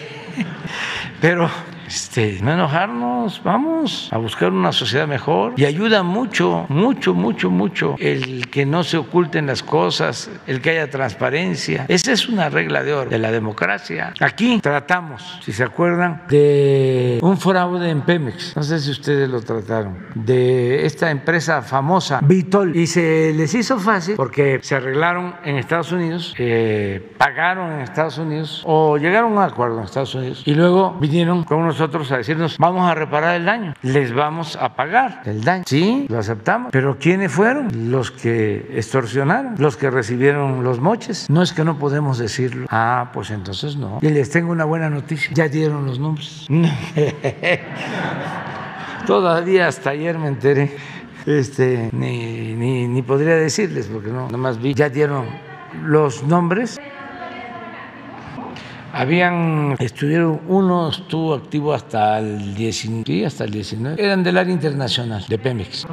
pero este, no enojarnos, vamos a buscar una sociedad mejor. Y ayuda mucho, mucho, mucho, mucho el que no se oculten las cosas, el que haya transparencia. Esa es una regla de oro de la democracia. Aquí tratamos, si se acuerdan, de un fraude en Pemex. No sé si ustedes lo trataron. De esta empresa famosa, Vitol. Y se les hizo fácil porque se arreglaron en Estados Unidos, eh, pagaron en Estados Unidos o llegaron a un acuerdo en Estados Unidos y luego vinieron con unos nosotros a decirnos, vamos a reparar el daño, les vamos a pagar el daño. Sí, lo aceptamos. Pero ¿quiénes fueron? Los que extorsionaron, los que recibieron los moches. No es que no podemos decirlo. Ah, pues entonces no. Y les tengo una buena noticia. Ya dieron los nombres. Todavía hasta ayer me enteré este, ni, ni, ni podría decirles, porque no, nomás vi, ya dieron los nombres. Habían, estuvieron, uno estuvo activo hasta el 19, hasta el 19, eran del área internacional, de Pemex.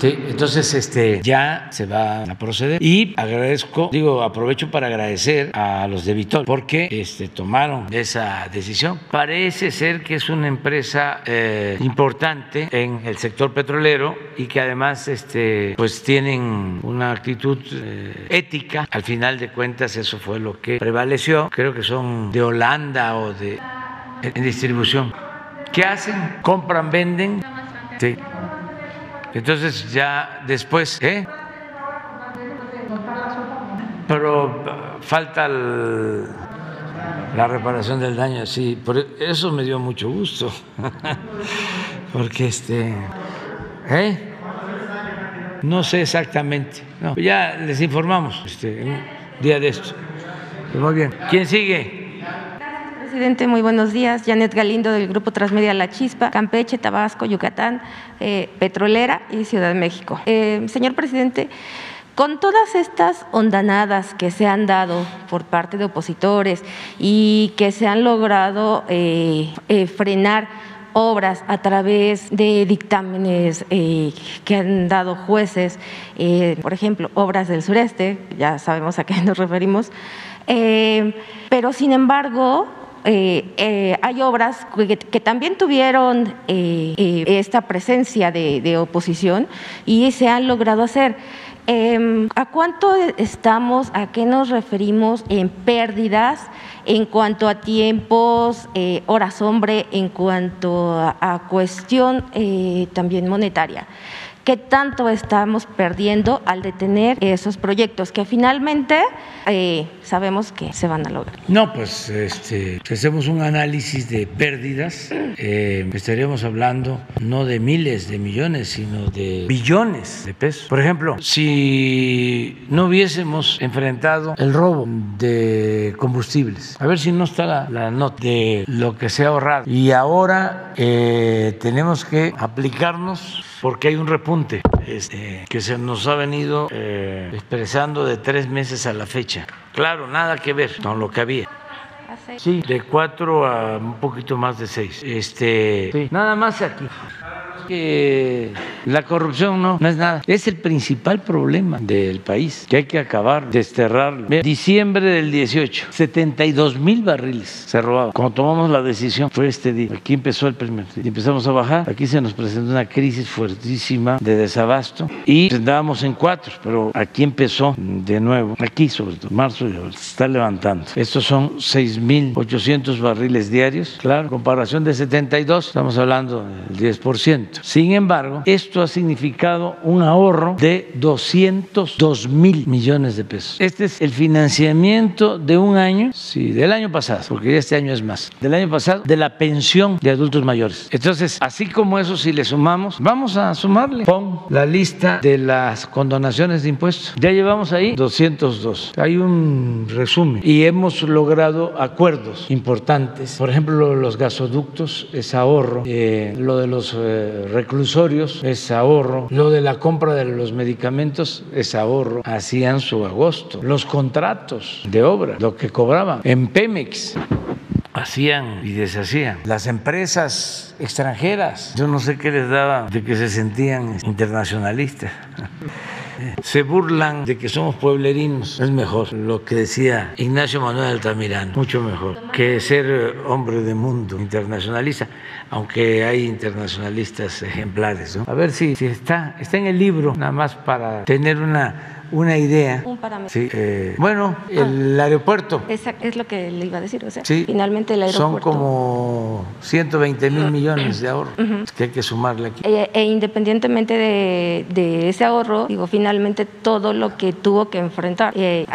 Sí, entonces este ya se va a proceder y agradezco, digo, aprovecho para agradecer a los de Vitol porque este, tomaron esa decisión. Parece ser que es una empresa eh, importante en el sector petrolero y que además este, pues tienen una actitud eh, ética. Al final de cuentas eso fue lo que prevaleció. Creo que son de Holanda o de en distribución. ¿Qué hacen? Compran, venden. Sí. Entonces ya después, ¿eh? Pero falta el, la reparación del daño, sí. Por eso me dio mucho gusto, porque este, ¿eh? No sé exactamente. Ya les informamos este, un día de esto. Muy bien. ¿Quién sigue? Presidente. Muy buenos días. Janet Galindo del Grupo Transmedia La Chispa, Campeche, Tabasco, Yucatán, eh, Petrolera y Ciudad de México. Eh, señor presidente, con todas estas ondanadas que se han dado por parte de opositores y que se han logrado eh, frenar obras a través de dictámenes que han dado jueces, por ejemplo, obras del sureste, ya sabemos a qué nos referimos, pero sin embargo eh, eh, hay obras que, también tuvieron eh, esta presencia de, oposición y se han logrado hacer. Em, ¿A cuánto estamos, a qué nos referimos en pérdidas en cuanto a tiempos, horas hombre, en cuanto a cuestión también monetaria? Qué tanto estamos perdiendo al detener esos proyectos que finalmente eh, sabemos que se van a lograr. No, pues este, si hacemos un análisis de pérdidas, eh, estaríamos hablando no de miles de millones, sino de billones de pesos. Por ejemplo, si no hubiésemos enfrentado el robo de combustibles, a ver si no está la, nota de lo que se ha ahorrado. Y ahora eh, tenemos que aplicarnos porque hay un repunte este, que se nos ha venido eh, expresando de tres meses a la fecha. Claro, nada que ver con lo que había. Sí, de cuatro a un poquito más de seis. Este, nada más aquí que la corrupción no, no es nada. Es el principal problema del país que hay que acabar, desterrarlo. Diciembre del 18, 72 mil barriles se robaban. Cuando tomamos la decisión fue este día. Aquí empezó el primer día. Empezamos a bajar. Aquí se nos presentó una crisis fuertísima de desabasto y andábamos en cuatro, pero aquí empezó de nuevo. Aquí sobre todo, marzo y se está levantando. Estos son 6.800 barriles diarios. Claro, comparación de 72, estamos hablando del 10%. Sin embargo, esto ha significado un ahorro de 202 mil millones de pesos. Este es el financiamiento de un año, sí, del año pasado, porque este año es más, del año pasado, de la pensión de adultos mayores. Entonces, así como eso, si le sumamos, vamos a sumarle. Pon la lista de las condonaciones de impuestos. Ya llevamos ahí 202. Hay un resumen y hemos logrado acuerdos importantes. Por ejemplo, los gasoductos es ahorro, eh, lo de los eh, reclusorios es ahorro, lo de la compra de los medicamentos es ahorro, hacían su agosto, los contratos de obra, lo que cobraban en Pemex hacían y deshacían. Las empresas extranjeras, yo no sé qué les daba de que se sentían internacionalistas. Se burlan de que somos pueblerinos. Es mejor lo que decía Ignacio Manuel Altamirano, mucho mejor que ser hombre de mundo internacionalista, aunque hay internacionalistas ejemplares. A ver si, si está, está en el libro, nada más para tener una una idea. Un parámetro. Sí, eh, bueno, el ah. aeropuerto. es lo que le iba a decir. O sea, finalmente el aeropuerto. Son como 120 mil millones de ahorro que hay que sumarle aquí. E, e independientemente de, de, ese ahorro, digo, finalmente todo lo que tuvo que enfrentar eh,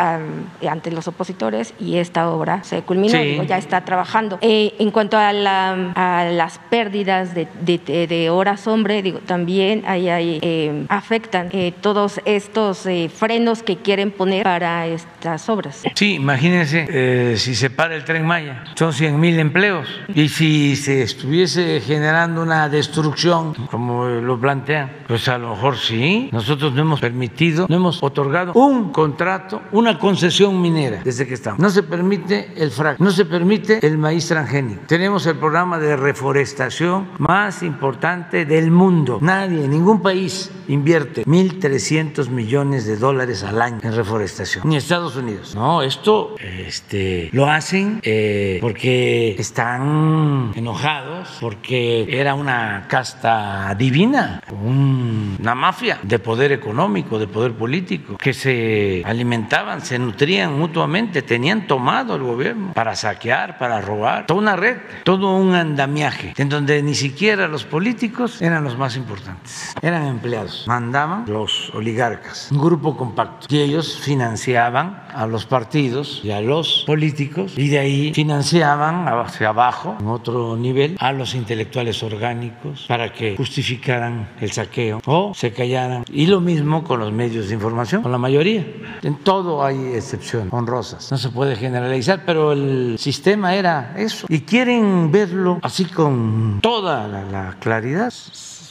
ante los opositores y esta obra se culminó, digo, ya está trabajando. Eh, en cuanto a, la, a, las pérdidas de, de, de, horas hombre, digo, también ahí, ahí afectan todos estos frenos que quieren poner para estas obras. Sí, imagínense eh, si se para el tren Maya, son 100 mil empleos. Y si se estuviese generando una destrucción, como lo plantean, pues a lo mejor sí. Nosotros no hemos permitido, no hemos otorgado un contrato, una concesión minera desde que estamos. No se permite el frac, no se permite el maíz transgénico. Tenemos el programa de reforestación más importante del mundo. Nadie, ningún país invierte 1.300 millones de dólares al año en reforestación, ni Estados Unidos. No, esto este, lo hacen eh, porque están enojados, porque era una casta divina, una mafia de poder económico, de poder político, que se alimentaban, se nutrían mutuamente, tenían tomado el gobierno para saquear, para robar, toda una red, todo un andamiaje, en donde ni siquiera los políticos eran los más importantes, eran empleados, mandaban los oligarcas, un grupo compacto, y ellos financiaban a los partidos y a los políticos, y de ahí financiaban hacia abajo, en otro nivel, a los intelectuales orgánicos para que justificaran el saqueo o se callaran. Y lo mismo con los medios de información, con la mayoría. En todo hay excepciones honrosas, no se puede generalizar, pero el sistema era eso. Y quieren verlo así con toda la, la claridad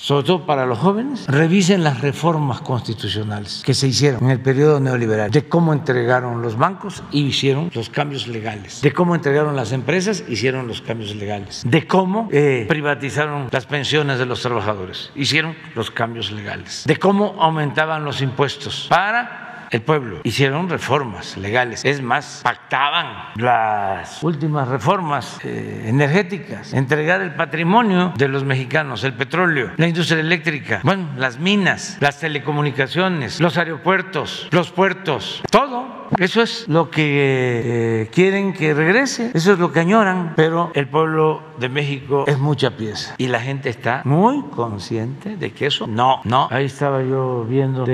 sobre todo para los jóvenes, revisen las reformas constitucionales que se hicieron en el periodo neoliberal, de cómo entregaron los bancos y hicieron los cambios legales, de cómo entregaron las empresas, hicieron los cambios legales, de cómo eh, privatizaron las pensiones de los trabajadores, hicieron los cambios legales, de cómo aumentaban los impuestos para el pueblo. Hicieron reformas legales. Es más, pactaban las últimas reformas eh, energéticas, entregar el patrimonio de los mexicanos, el petróleo, la industria eléctrica, bueno, las minas, las telecomunicaciones, los aeropuertos, los puertos, todo. Eso es lo que eh, quieren que regrese, eso es lo que añoran, pero el pueblo de México es mucha pieza y la gente está muy consciente de que eso no, no. Ahí estaba yo viendo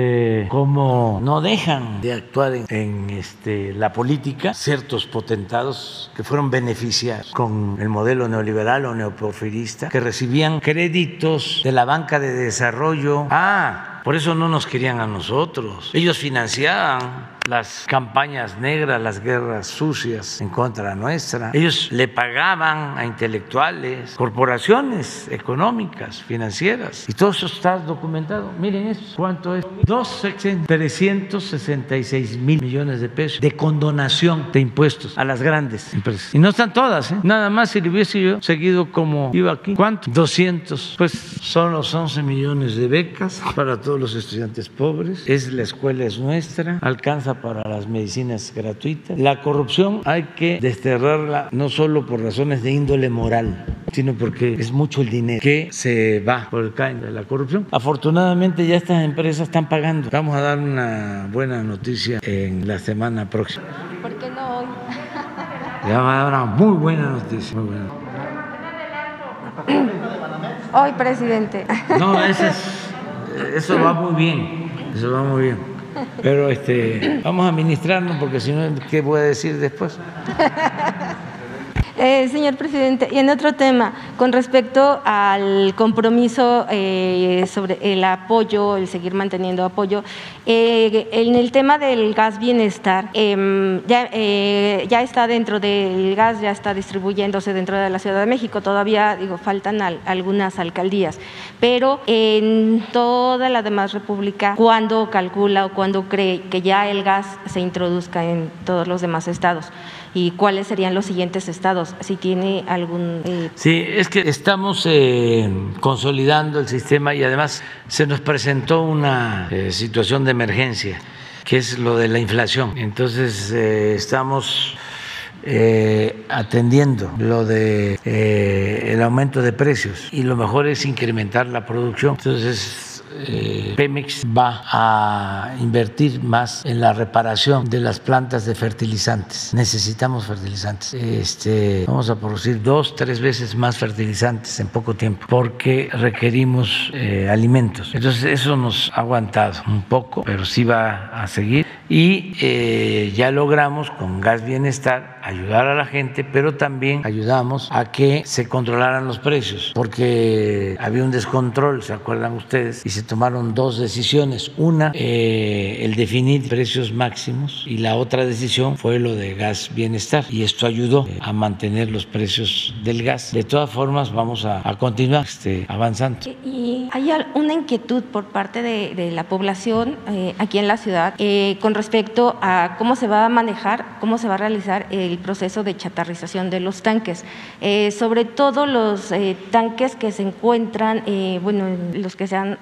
cómo no dejan de actuar en, en este, la política ciertos potentados que fueron beneficiados con el modelo neoliberal o neoporfirista, que recibían créditos de la banca de desarrollo. Ah, por eso no nos querían a nosotros. Ellos financiaban las campañas negras, las guerras sucias en contra nuestra. Ellos le pagaban a intelectuales, corporaciones económicas, financieras. Y todo eso está documentado. Miren eso. ¿Cuánto es? 366 mil millones de pesos de condonación de impuestos a las grandes empresas. Y no están todas, ¿eh? Nada más si le hubiese yo seguido como iba aquí. ¿Cuánto? 200. Pues son los 11 millones de becas para todos los estudiantes pobres. Es la escuela es nuestra. Alcanza para las medicinas gratuitas. La corrupción hay que desterrarla no solo por razones de índole moral, sino porque es mucho el dinero que se va por el caen de la corrupción. Afortunadamente ya estas empresas están pagando. Vamos a dar una buena noticia en la semana próxima. ¿Por qué no hoy? Ya va a dar una muy buena noticia. Muy buena. Hoy, presidente. No, eso, es, eso va muy bien. Eso va muy bien. Pero este, vamos a administrarnos porque si no, ¿qué voy a decir después? Eh, señor presidente, y en otro tema, con respecto al compromiso eh, sobre el apoyo, el seguir manteniendo apoyo, eh, en el tema del gas bienestar, em, ya, eh, ya está dentro del gas, ya está distribuyéndose dentro de la Ciudad de México, todavía digo, faltan al- algunas alcaldías, pero en toda la demás república, ¿cuándo calcula o cuándo cree que ya el gas se introduzca en todos los demás estados? ¿Y cuáles serían los siguientes estados? Si tiene algún... eh, Sí, es que estamos eh, consolidando el sistema y además se nos presentó una eh, situación de emergencia, que es lo de la inflación. Entonces estamos atendiendo lo de el aumento de precios y lo mejor es incrementar la producción. Entonces eh, Pemex va a invertir más en la reparación de las plantas de fertilizantes. Necesitamos fertilizantes. Este, vamos a producir dos, tres veces más fertilizantes en poco tiempo porque requerimos eh, alimentos. Entonces eso nos ha aguantado un poco, pero sí va a seguir. Y eh, ya logramos con Gas Bienestar ayudar a la gente, pero también ayudamos a que se controlaran los precios, porque había un descontrol, ¿se acuerdan ustedes? Y se tomaron dos decisiones. Una, eh, el definir precios máximos y la otra decisión fue lo de gas bienestar y esto ayudó eh, a mantener los precios del gas. De todas formas, vamos a, continuar este, avanzando. Y hay una inquietud por parte de, la población eh, aquí en la ciudad con respecto a cómo se va a manejar, cómo se va a realizar el proceso de chatarrización de los tanques, sobre todo los tanques que se encuentran, bueno, los que se han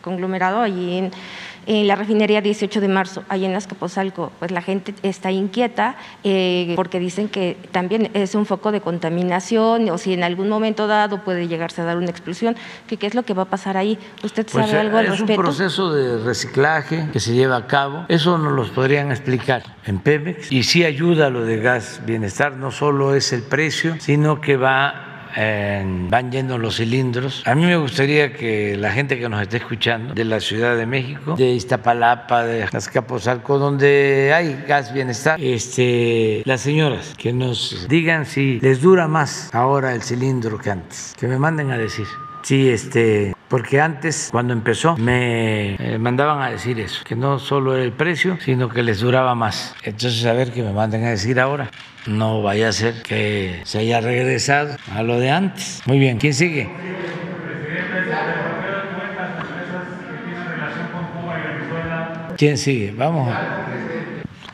conglomerado allí en, la refinería 18 de marzo, ahí en Azcapotzalco, pues la gente está inquieta eh, porque dicen que también es un foco de contaminación o si en algún momento dado puede llegarse a dar una explosión, ¿qué, es lo que va a pasar ahí? ¿Usted pues, sabe algo al respecto? Es un proceso de reciclaje que se lleva a cabo, eso nos lo podrían explicar en Pemex y sí ayuda lo de gas bienestar, no solo es el precio, sino que va van yendo los cilindros. A mí me gustaría que la gente que nos esté escuchando de la Ciudad de México, de Iztapalapa, de Azcapotzalco, donde hay gas bienestar, este, las señoras que nos digan si les dura más ahora el cilindro que antes, que me manden a decir. Sí, este, porque antes, cuando empezó, me eh, mandaban a decir eso, que no solo era el precio, sino que les duraba más. Entonces, a ver qué me manden a decir ahora. No vaya a ser que se haya regresado a lo de antes. Muy bien, ¿quién sigue? ¿Quién sigue? Vamos.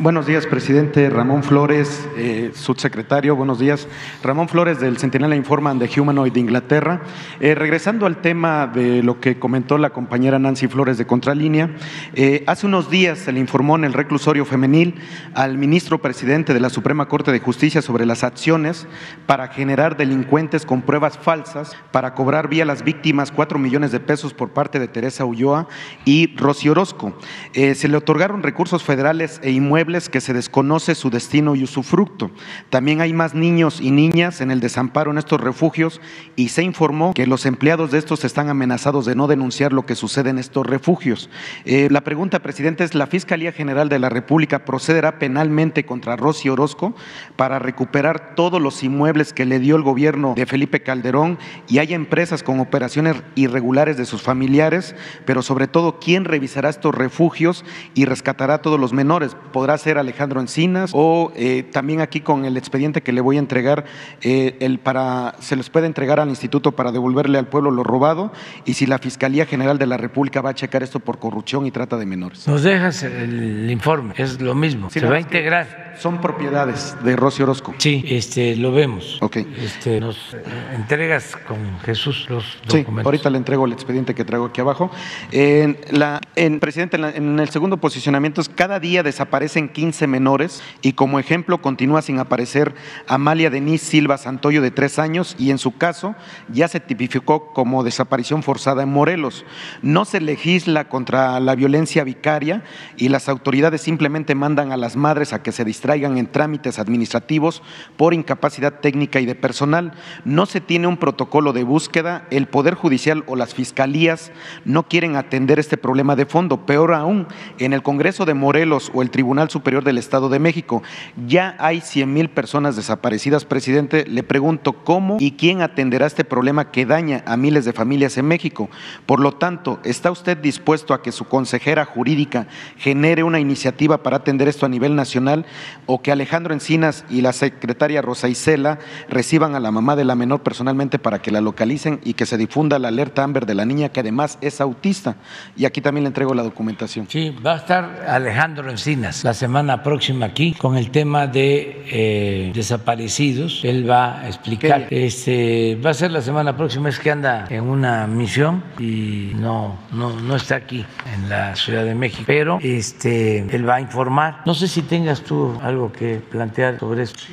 Buenos días, presidente Ramón Flores, eh, subsecretario. Buenos días. Ramón Flores del Centinela Informan de Humanoid de Inglaterra. Eh, regresando al tema de lo que comentó la compañera Nancy Flores de Contralínea, eh, hace unos días se le informó en el reclusorio femenil al ministro presidente de la Suprema Corte de Justicia sobre las acciones para generar delincuentes con pruebas falsas para cobrar vía las víctimas cuatro millones de pesos por parte de Teresa Ulloa y Rocío Orozco. se le otorgaron recursos federales e inmuebles que se desconoce su destino y usufructo. También hay más niños y niñas en el desamparo en estos refugios y se informó que los empleados de estos están amenazados de no denunciar lo que sucede en estos refugios. Eh, la pregunta, presidente, es, ¿la Fiscalía General de la República procederá penalmente contra Rosy Orozco para recuperar todos los inmuebles que le dio el gobierno de Felipe Calderón y hay empresas con operaciones irregulares de sus familiares, pero sobre todo, ¿quién revisará estos refugios y rescatará a todos los menores? ¿Podrá ser Alejandro Encinas o eh, también aquí con el expediente que le voy a entregar, eh, el para, se les puede entregar al instituto para devolverle al pueblo lo robado y si la Fiscalía General de la República va a checar esto por corrupción y trata de menores. Nos dejas el informe, es lo mismo, se va a integrar son propiedades de Rosy Orozco. Sí, este, lo vemos. Ok. Este, nos entregas con Jesús los documentos. Sí, ahorita le entrego el expediente que traigo aquí abajo. En la, en, presidente, en, el segundo posicionamiento es cada día desaparecen 15 menores y como ejemplo continúa sin aparecer Amalia Denise Silva Santoyo de tres años y en su caso ya se tipificó como desaparición forzada en Morelos. No se legisla contra la violencia vicaria y las autoridades simplemente mandan a las madres a que se distraigan traigan en trámites administrativos por incapacidad técnica y de personal. No se tiene un protocolo de búsqueda, el Poder Judicial o las fiscalías no quieren atender este problema de fondo. Peor aún, en el Congreso de Morelos o el Tribunal Superior del Estado de México ya hay 100 mil personas desaparecidas. Presidente, le pregunto cómo y quién atenderá este problema que daña a miles de familias en México. Por lo tanto, ¿está usted dispuesto a que su consejera jurídica genere una iniciativa para atender esto a nivel nacional? o que Alejandro Encinas y la secretaria Rosa Isela reciban a la mamá de la menor personalmente para que la localicen y que se difunda la alerta Amber de la niña que además es autista. Y aquí también le entrego la documentación. Sí, va a estar Alejandro Encinas la semana próxima aquí con el tema de eh, desaparecidos. Él va a explicar. Este, va a ser la semana próxima, es que anda en una misión y no, no, no está aquí en la Ciudad de México. Pero este, él va a informar. No sé si tengas tú algo que plantear sobre esto.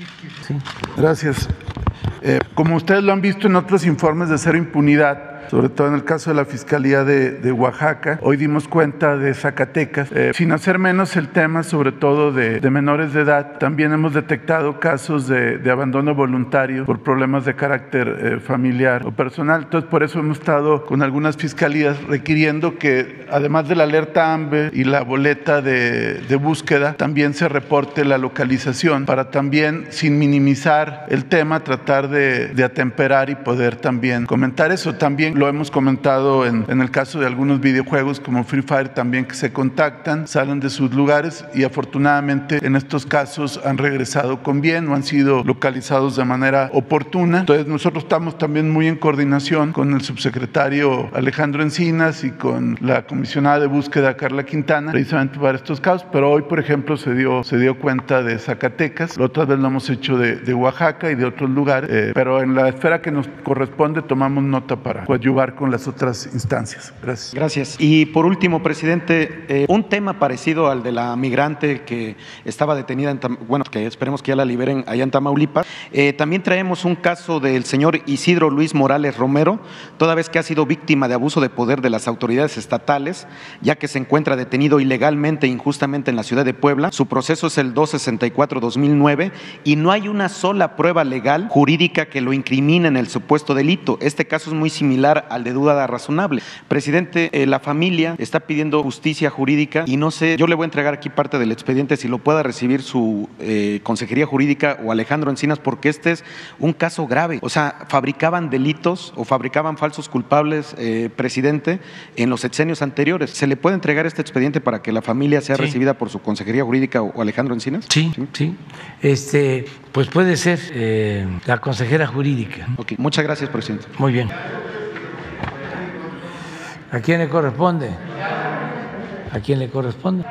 Sí. Gracias. Eh, como ustedes lo han visto en otros informes de cero impunidad, sobre todo en el caso de la Fiscalía de, Oaxaca. Hoy dimos cuenta de Zacatecas. Eh, sin hacer menos el tema, sobre todo de, menores de edad, también hemos detectado casos de, abandono voluntario por problemas de carácter eh, familiar o personal. Entonces, por eso hemos estado con algunas fiscalías requiriendo que, además de la alerta AMBE y la boleta de, búsqueda, también se reporte la localización para también, sin minimizar el tema, tratar de, atemperar y poder también comentar eso. También también lo hemos comentado en, en el caso de algunos videojuegos como Free Fire también que se contactan, salen de sus lugares y afortunadamente en estos casos han regresado con bien o han sido localizados de manera oportuna. Entonces nosotros estamos también muy en coordinación con el subsecretario Alejandro Encinas y con la comisionada de búsqueda Carla Quintana precisamente para estos casos, pero hoy por ejemplo se dio, se dio cuenta de Zacatecas, la otra vez lo hemos hecho de, de Oaxaca y de otros lugares, eh, pero en la esfera que nos corresponde tomamos nota para coadyuvar con las otras instancias. Gracias. Gracias. Y por último, presidente, eh, un tema parecido al de la migrante que estaba detenida, en bueno, que esperemos que ya la liberen allá en Tamaulipas. Eh, también traemos un caso del señor Isidro Luis Morales Romero, toda vez que ha sido víctima de abuso de poder de las autoridades estatales, ya que se encuentra detenido ilegalmente e injustamente en la ciudad de Puebla. Su proceso es el 264-2009 y no hay una sola prueba legal jurídica que lo incrimine en el supuesto delito. Este caso es muy similar al de duda razonable. Presidente, eh, la familia está pidiendo justicia jurídica y no sé, yo le voy a entregar aquí parte del expediente si lo pueda recibir su eh, consejería jurídica o Alejandro Encinas, porque este es un caso grave. O sea, fabricaban delitos o fabricaban falsos culpables, eh, presidente, en los sexenios anteriores. ¿Se le puede entregar este expediente para que la familia sea Sí. recibida por su consejería jurídica o Alejandro Encinas? Sí, sí. Este, pues puede ser la consejera jurídica. Ok, muchas gracias, presidente. Muy bien. ¿A quién le corresponde? ¿A quién le corresponde?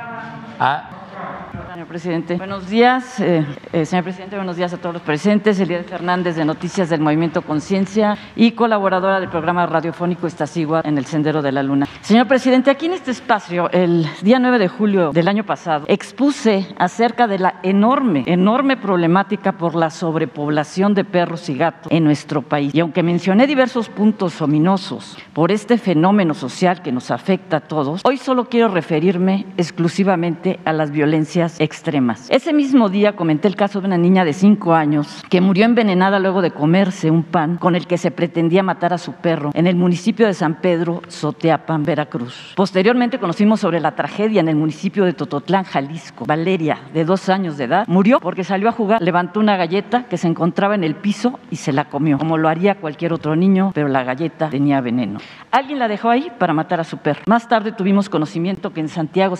Señor presidente, buenos días. eh, eh, señor presidente, buenos días a todos los presentes. Elías Fernández de Noticias del Movimiento Conciencia y colaboradora del programa radiofónico Estacigua en el Sendero de la Luna. Señor presidente, aquí en este espacio, el día 9 de julio del año pasado, expuse acerca de la enorme, enorme problemática por la sobrepoblación de perros y gatos en nuestro país. Y aunque mencioné diversos puntos ominosos por este fenómeno social que nos afecta a todos, hoy solo quiero referirme exclusivamente a las violencias extremas. Ese mismo día comenté el caso de una niña de 5 años que murió envenenada luego de comerse un pan con el que se pretendía matar a su perro en el municipio de San Pedro, Soteapan, Veracruz. Posteriormente conocimos sobre la tragedia en el municipio de Tototlán, Jalisco. Valeria, de dos años de edad, murió porque salió a jugar, levantó una galleta que se encontraba en el piso y se la comió, como lo haría cualquier otro niño, pero la galleta tenía veneno. Alguien la dejó ahí para matar a su perro. Más tarde tuvimos conocimiento que en Santiago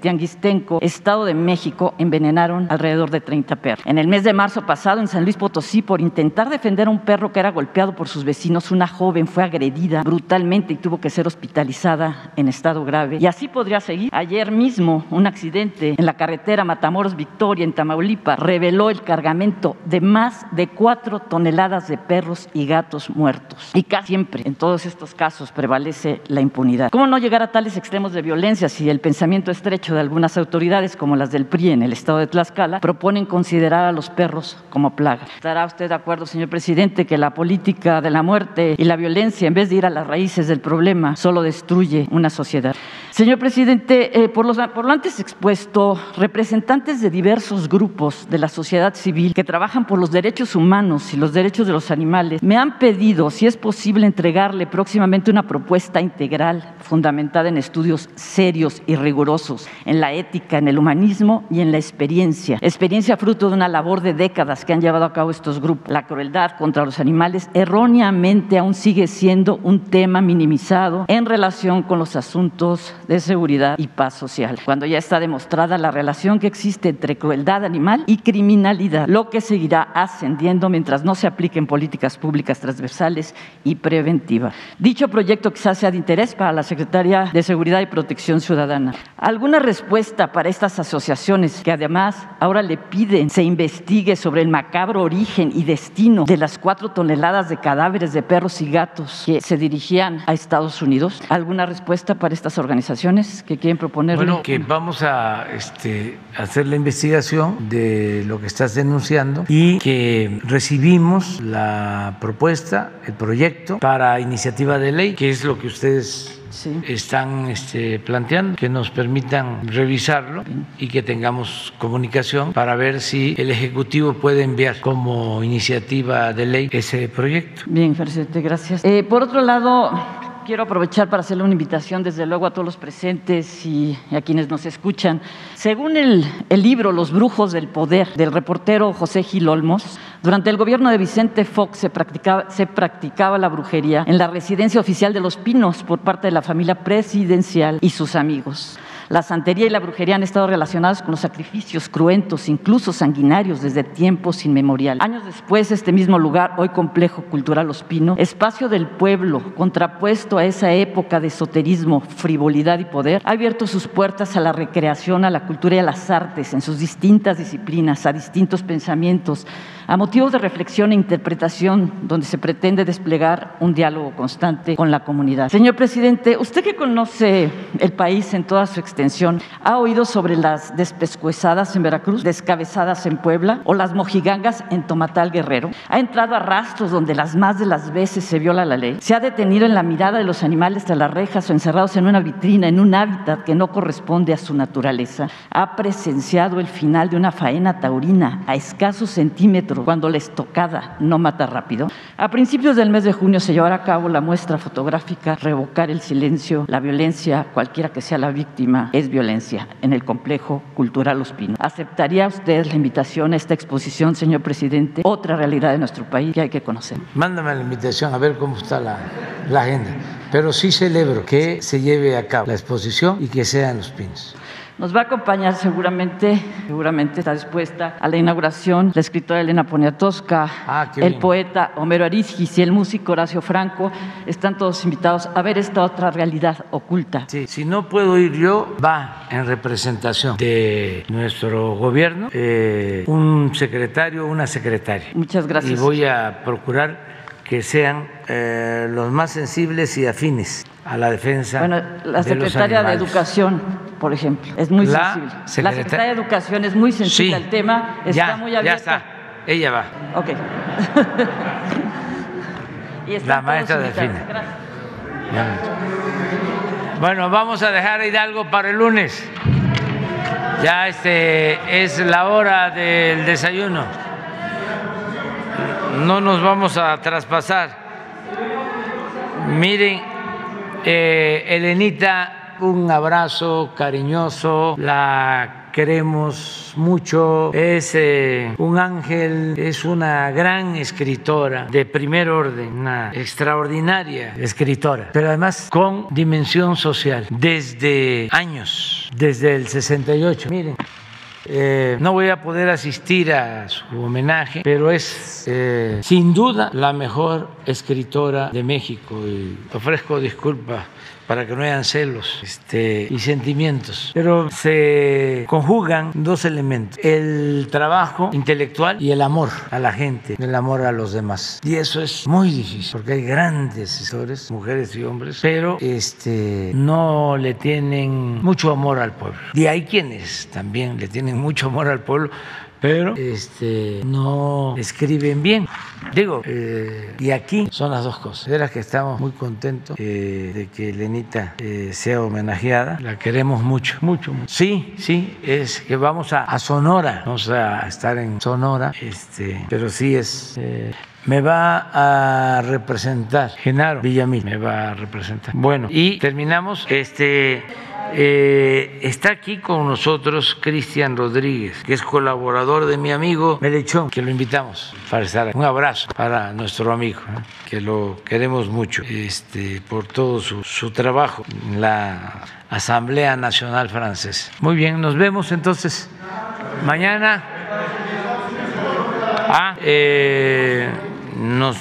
Tianguistenco, Estado de México, envenenaron alrededor de 30 perros. En el mes de marzo pasado, en San Luis Potosí, por intentar defender a un perro que era golpeado por sus vecinos, una joven fue agredida brutalmente y tuvo que ser hospitalizada en estado grave. Y así podría seguir. Ayer mismo, un accidente en la carretera Matamoros-Victoria, en Tamaulipas, reveló el cargamento de más de cuatro toneladas de perros y gatos muertos. Y casi siempre, en todos estos casos, prevalece la impunidad. ¿Cómo no llegar a tales extremos de violencia si el pensamiento estrecho de algunas autoridades, como las del PRI en el estado de Tlaxcala, proponen considerar a los perros como plaga? ¿Estará usted de acuerdo, señor presidente, que la política de la muerte y la violencia, en vez de ir a las raíces del problema, solo destruye una sociedad? Señor presidente, eh, por, los- por lo antes expuesto, representantes de diversos grupos de la sociedad civil que trabajan por los derechos humanos y los derechos de los animales me han pedido, si es posible, entregarle próximamente una propuesta integral fundamentada en estudios serios y rigurosos, en la ética, en el humanismo y en la experiencia. Experiencia fruto de una labor de décadas que han llevado a cabo estos grupos. La crueldad contra los animales erróneamente aún sigue siendo un tema minimizado en relación con los asuntos de seguridad y paz social, cuando ya está demostrada la relación que existe entre crueldad animal y criminalidad, lo que seguirá ascendiendo mientras no se apliquen políticas públicas transversales y preventivas. Dicho proyecto quizás sea de interés para la Secretaría de Seguridad y Protección Ciudadana. ¿Alguna respuesta para estas asociaciones que además ahora le piden se investigue sobre el macabro origen y destino de las cuatro toneladas de cadáveres de perros y gatos que se dirigían a Estados Unidos? ¿Alguna respuesta para estas organizaciones que quieren proponer? Bueno, que vamos a este, hacer la investigación de lo que estás denunciando y que recibimos la propuesta, el proyecto para iniciativa de ley, que es lo que ustedes están este, planteando, que nos permitan revisarlo y que tengamos comunicación para ver si el Ejecutivo puede enviar como iniciativa de ley ese proyecto. Bien, presidente, gracias. Eh, por otro lado, quiero aprovechar para hacerle una invitación, desde luego, a todos los presentes y a quienes nos escuchan. Según el, libro Los Brujos del Poder del reportero José Gil Olmos, durante el gobierno de Vicente Fox practicaba, se practicaba la brujería en la residencia oficial de Los Pinos por parte de la familia presidencial y sus amigos. La santería y la brujería han estado relacionadas con los sacrificios cruentos, incluso sanguinarios, desde tiempos inmemoriales. Años después, este mismo lugar, hoy complejo cultural Los Pinos, espacio del pueblo, contrapuesto a esa época de esoterismo, frivolidad y poder, ha abierto sus puertas a la recreación, a la cultura y a las artes en sus distintas disciplinas, a distintos pensamientos, a motivos de reflexión e interpretación, donde se pretende desplegar un diálogo constante con la comunidad. Señor presidente, usted que conoce el país en toda su extensión, ¿ha oído sobre las despescuezadas en Veracruz, descabezadas en Puebla o las mojigangas en Tomatal Guerrero? ¿Ha entrado a rastros donde las más de las veces se viola la ley? ¿Se ha detenido en la mirada de los animales tras las rejas o encerrados en una vitrina, en un hábitat que no corresponde a su naturaleza? ¿Ha presenciado el final de una faena taurina a escasos centímetros cuando la estocada no mata rápido. A principios del mes de junio se llevará a cabo la muestra fotográfica Revocar el silencio, la violencia, cualquiera que sea la víctima, es violencia, en el complejo cultural Los Pinos. ¿Aceptaría usted la invitación a esta exposición, señor presidente? Otra realidad de nuestro país que hay que conocer. Mándame la invitación a ver cómo está la, la agenda. Pero sí celebro que se lleve a cabo la exposición y que sean Los Pinos. Nos va a acompañar seguramente, seguramente está dispuesta a la inauguración la escritora Elena Poniatowska, Ah, el bien. poeta Homero Arizgis y el músico Horacio Franco. Están todos invitados a ver esta otra realidad oculta. Sí, si no puedo ir yo, va en representación de nuestro gobierno eh, un secretario o una secretaria. Muchas gracias. Y voy a procurar que sean eh, los más sensibles y afines a la defensa Bueno, la de los secretaria de. Educación, por ejemplo, es muy La sensible. La secreta- secretaria de Educación es muy sensible Sí. al tema, está ya, muy ya abierta. está, ella va. Ok. Y La maestra. Ya. Bueno, vamos a dejar a Hidalgo para el lunes. Ya este es la hora del desayuno. No nos vamos a traspasar. Miren, eh, Elenita, un abrazo cariñoso, la queremos mucho, es eh, un ángel, es una gran escritora de primer orden, una extraordinaria escritora, pero además con dimensión social, desde años, desde el 68. Miren. Eh, no voy a poder asistir a su homenaje, pero es eh, sin duda la mejor escritora de México y ofrezco disculpas para que no hayan celos este, y sentimientos. Pero se conjugan dos elementos, el trabajo intelectual y el amor a la gente, el amor a los demás. Y eso es muy difícil, porque hay grandes escritores, mujeres y hombres, pero este, no le tienen mucho amor al pueblo. Y hay quienes también le tienen mucho amor al pueblo, pero este, no escriben bien. Digo, eh, y aquí son las dos cosas. De que estamos muy contentos eh, de que Lenita eh, sea homenajeada. La queremos mucho, mucho, mucho. Sí, sí, es que vamos a, a Sonora. Vamos a estar en Sonora, este, pero sí es. Me va a representar Genaro Villamil, me va a representar. Bueno, y terminamos. Este eh, está aquí con nosotros Cristian Rodríguez, que es colaborador de mi amigo Melechón, que lo invitamos para estar. aquí. Un abrazo para nuestro amigo, que lo queremos mucho este, por todo su, su trabajo en la Asamblea Nacional Francesa. Muy bien, nos vemos entonces mañana. Ah, eh, nos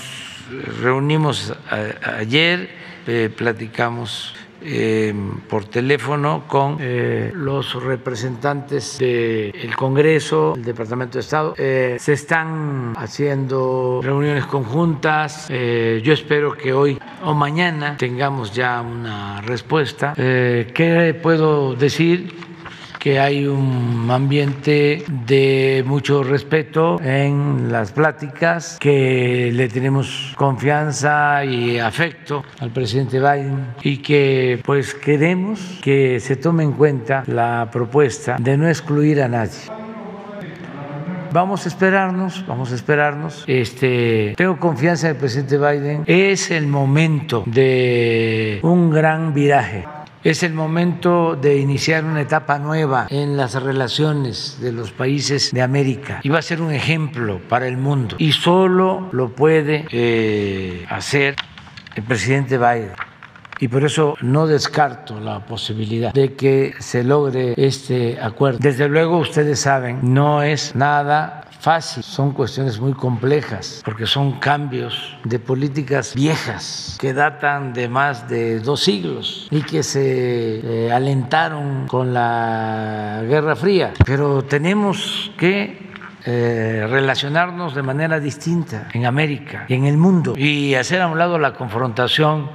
reunimos ayer, eh, platicamos eh, por teléfono con eh, los representantes del Congreso, el Departamento de Estado. Se están haciendo reuniones conjuntas. Yo espero que hoy o mañana tengamos ya una respuesta. ¿Qué puedo decir? Que hay un ambiente de mucho respeto en las pláticas, que le tenemos confianza y afecto al presidente Biden y que pues queremos que se tome en cuenta la propuesta de no excluir a nadie vamos a esperarnos, vamos a esperarnos. Este, tengo confianza en el presidente Biden. Es el momento de un gran viraje. Es el momento de iniciar una etapa nueva en las relaciones de los países de América y va a ser un ejemplo para el mundo. Y solo lo puede eh, hacer el presidente Biden y por eso no descarto la posibilidad de que se logre este acuerdo. Desde luego ustedes saben, no es nada fácil, son cuestiones muy complejas, porque son cambios de políticas viejas que datan de más de dos siglos y que se eh, alentaron con la Guerra Fría. Pero tenemos que eh, relacionarnos de manera distinta en América y en el mundo y hacer a un lado la confrontación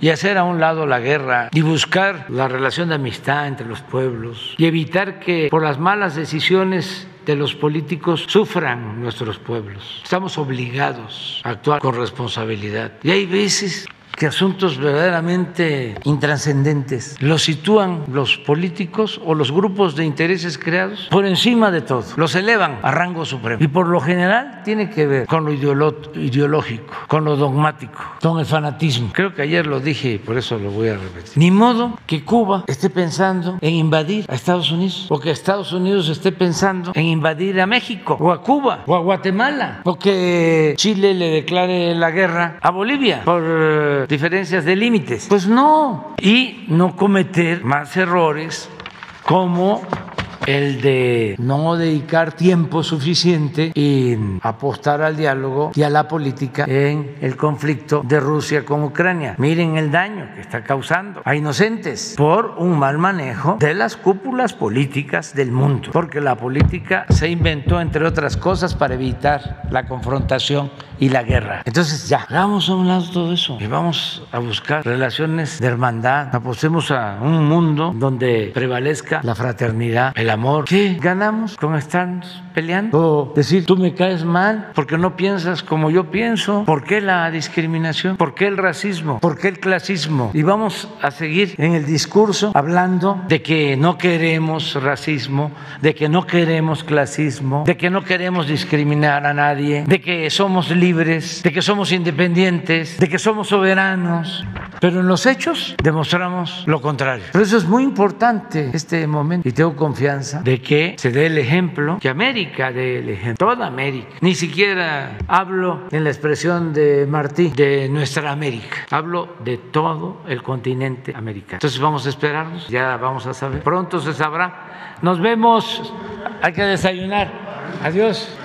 y hacer a un lado la guerra y buscar la relación de amistad entre los pueblos y evitar que por las malas decisiones de los políticos sufran nuestros pueblos. Estamos obligados a actuar con responsabilidad. Y hay veces que asuntos verdaderamente intrascendentes los sitúan los políticos o los grupos de intereses creados por encima de todo, los elevan a rango supremo. Y por lo general tiene que ver con lo ideológico, con lo dogmático, con el fanatismo. Creo que ayer lo dije y por eso lo voy a repetir. Ni modo que Cuba esté pensando en invadir a Estados Unidos o que Estados Unidos esté pensando en invadir a México o a Cuba o a Guatemala o que Chile le declare la guerra a Bolivia por diferencias de límites. Pues no. Y no cometer más errores como el de no dedicar tiempo suficiente en apostar al diálogo y a la política en el conflicto de Rusia con Ucrania. Miren el daño que está causando a inocentes por un mal manejo de las cúpulas políticas del mundo, porque la política se inventó, entre otras cosas, para evitar la confrontación y la guerra. Entonces ya, hagamos a un lado todo eso y vamos a buscar relaciones de hermandad, apostemos a un mundo donde prevalezca la fraternidad, el amor. ¿Qué ganamos con estarnos peleando? O decir, tú me caes mal porque no piensas como yo pienso. ¿Por qué la discriminación? ¿Por qué el racismo? ¿Por qué el clasismo? Y vamos a seguir en el discurso hablando de que no queremos racismo, de que no queremos clasismo, de que no queremos discriminar a nadie, de que somos libres, de que somos independientes, de que somos soberanos. Pero en los hechos demostramos lo contrario. Por eso es muy importante este momento y tengo confianza de que se dé el ejemplo, que América dé el ejemplo, toda América. Ni siquiera hablo en la expresión de Martí de nuestra América, hablo de todo el continente americano. Entonces vamos a esperarnos, ya vamos a saber. Pronto se sabrá. Nos vemos, hay que desayunar. Adiós.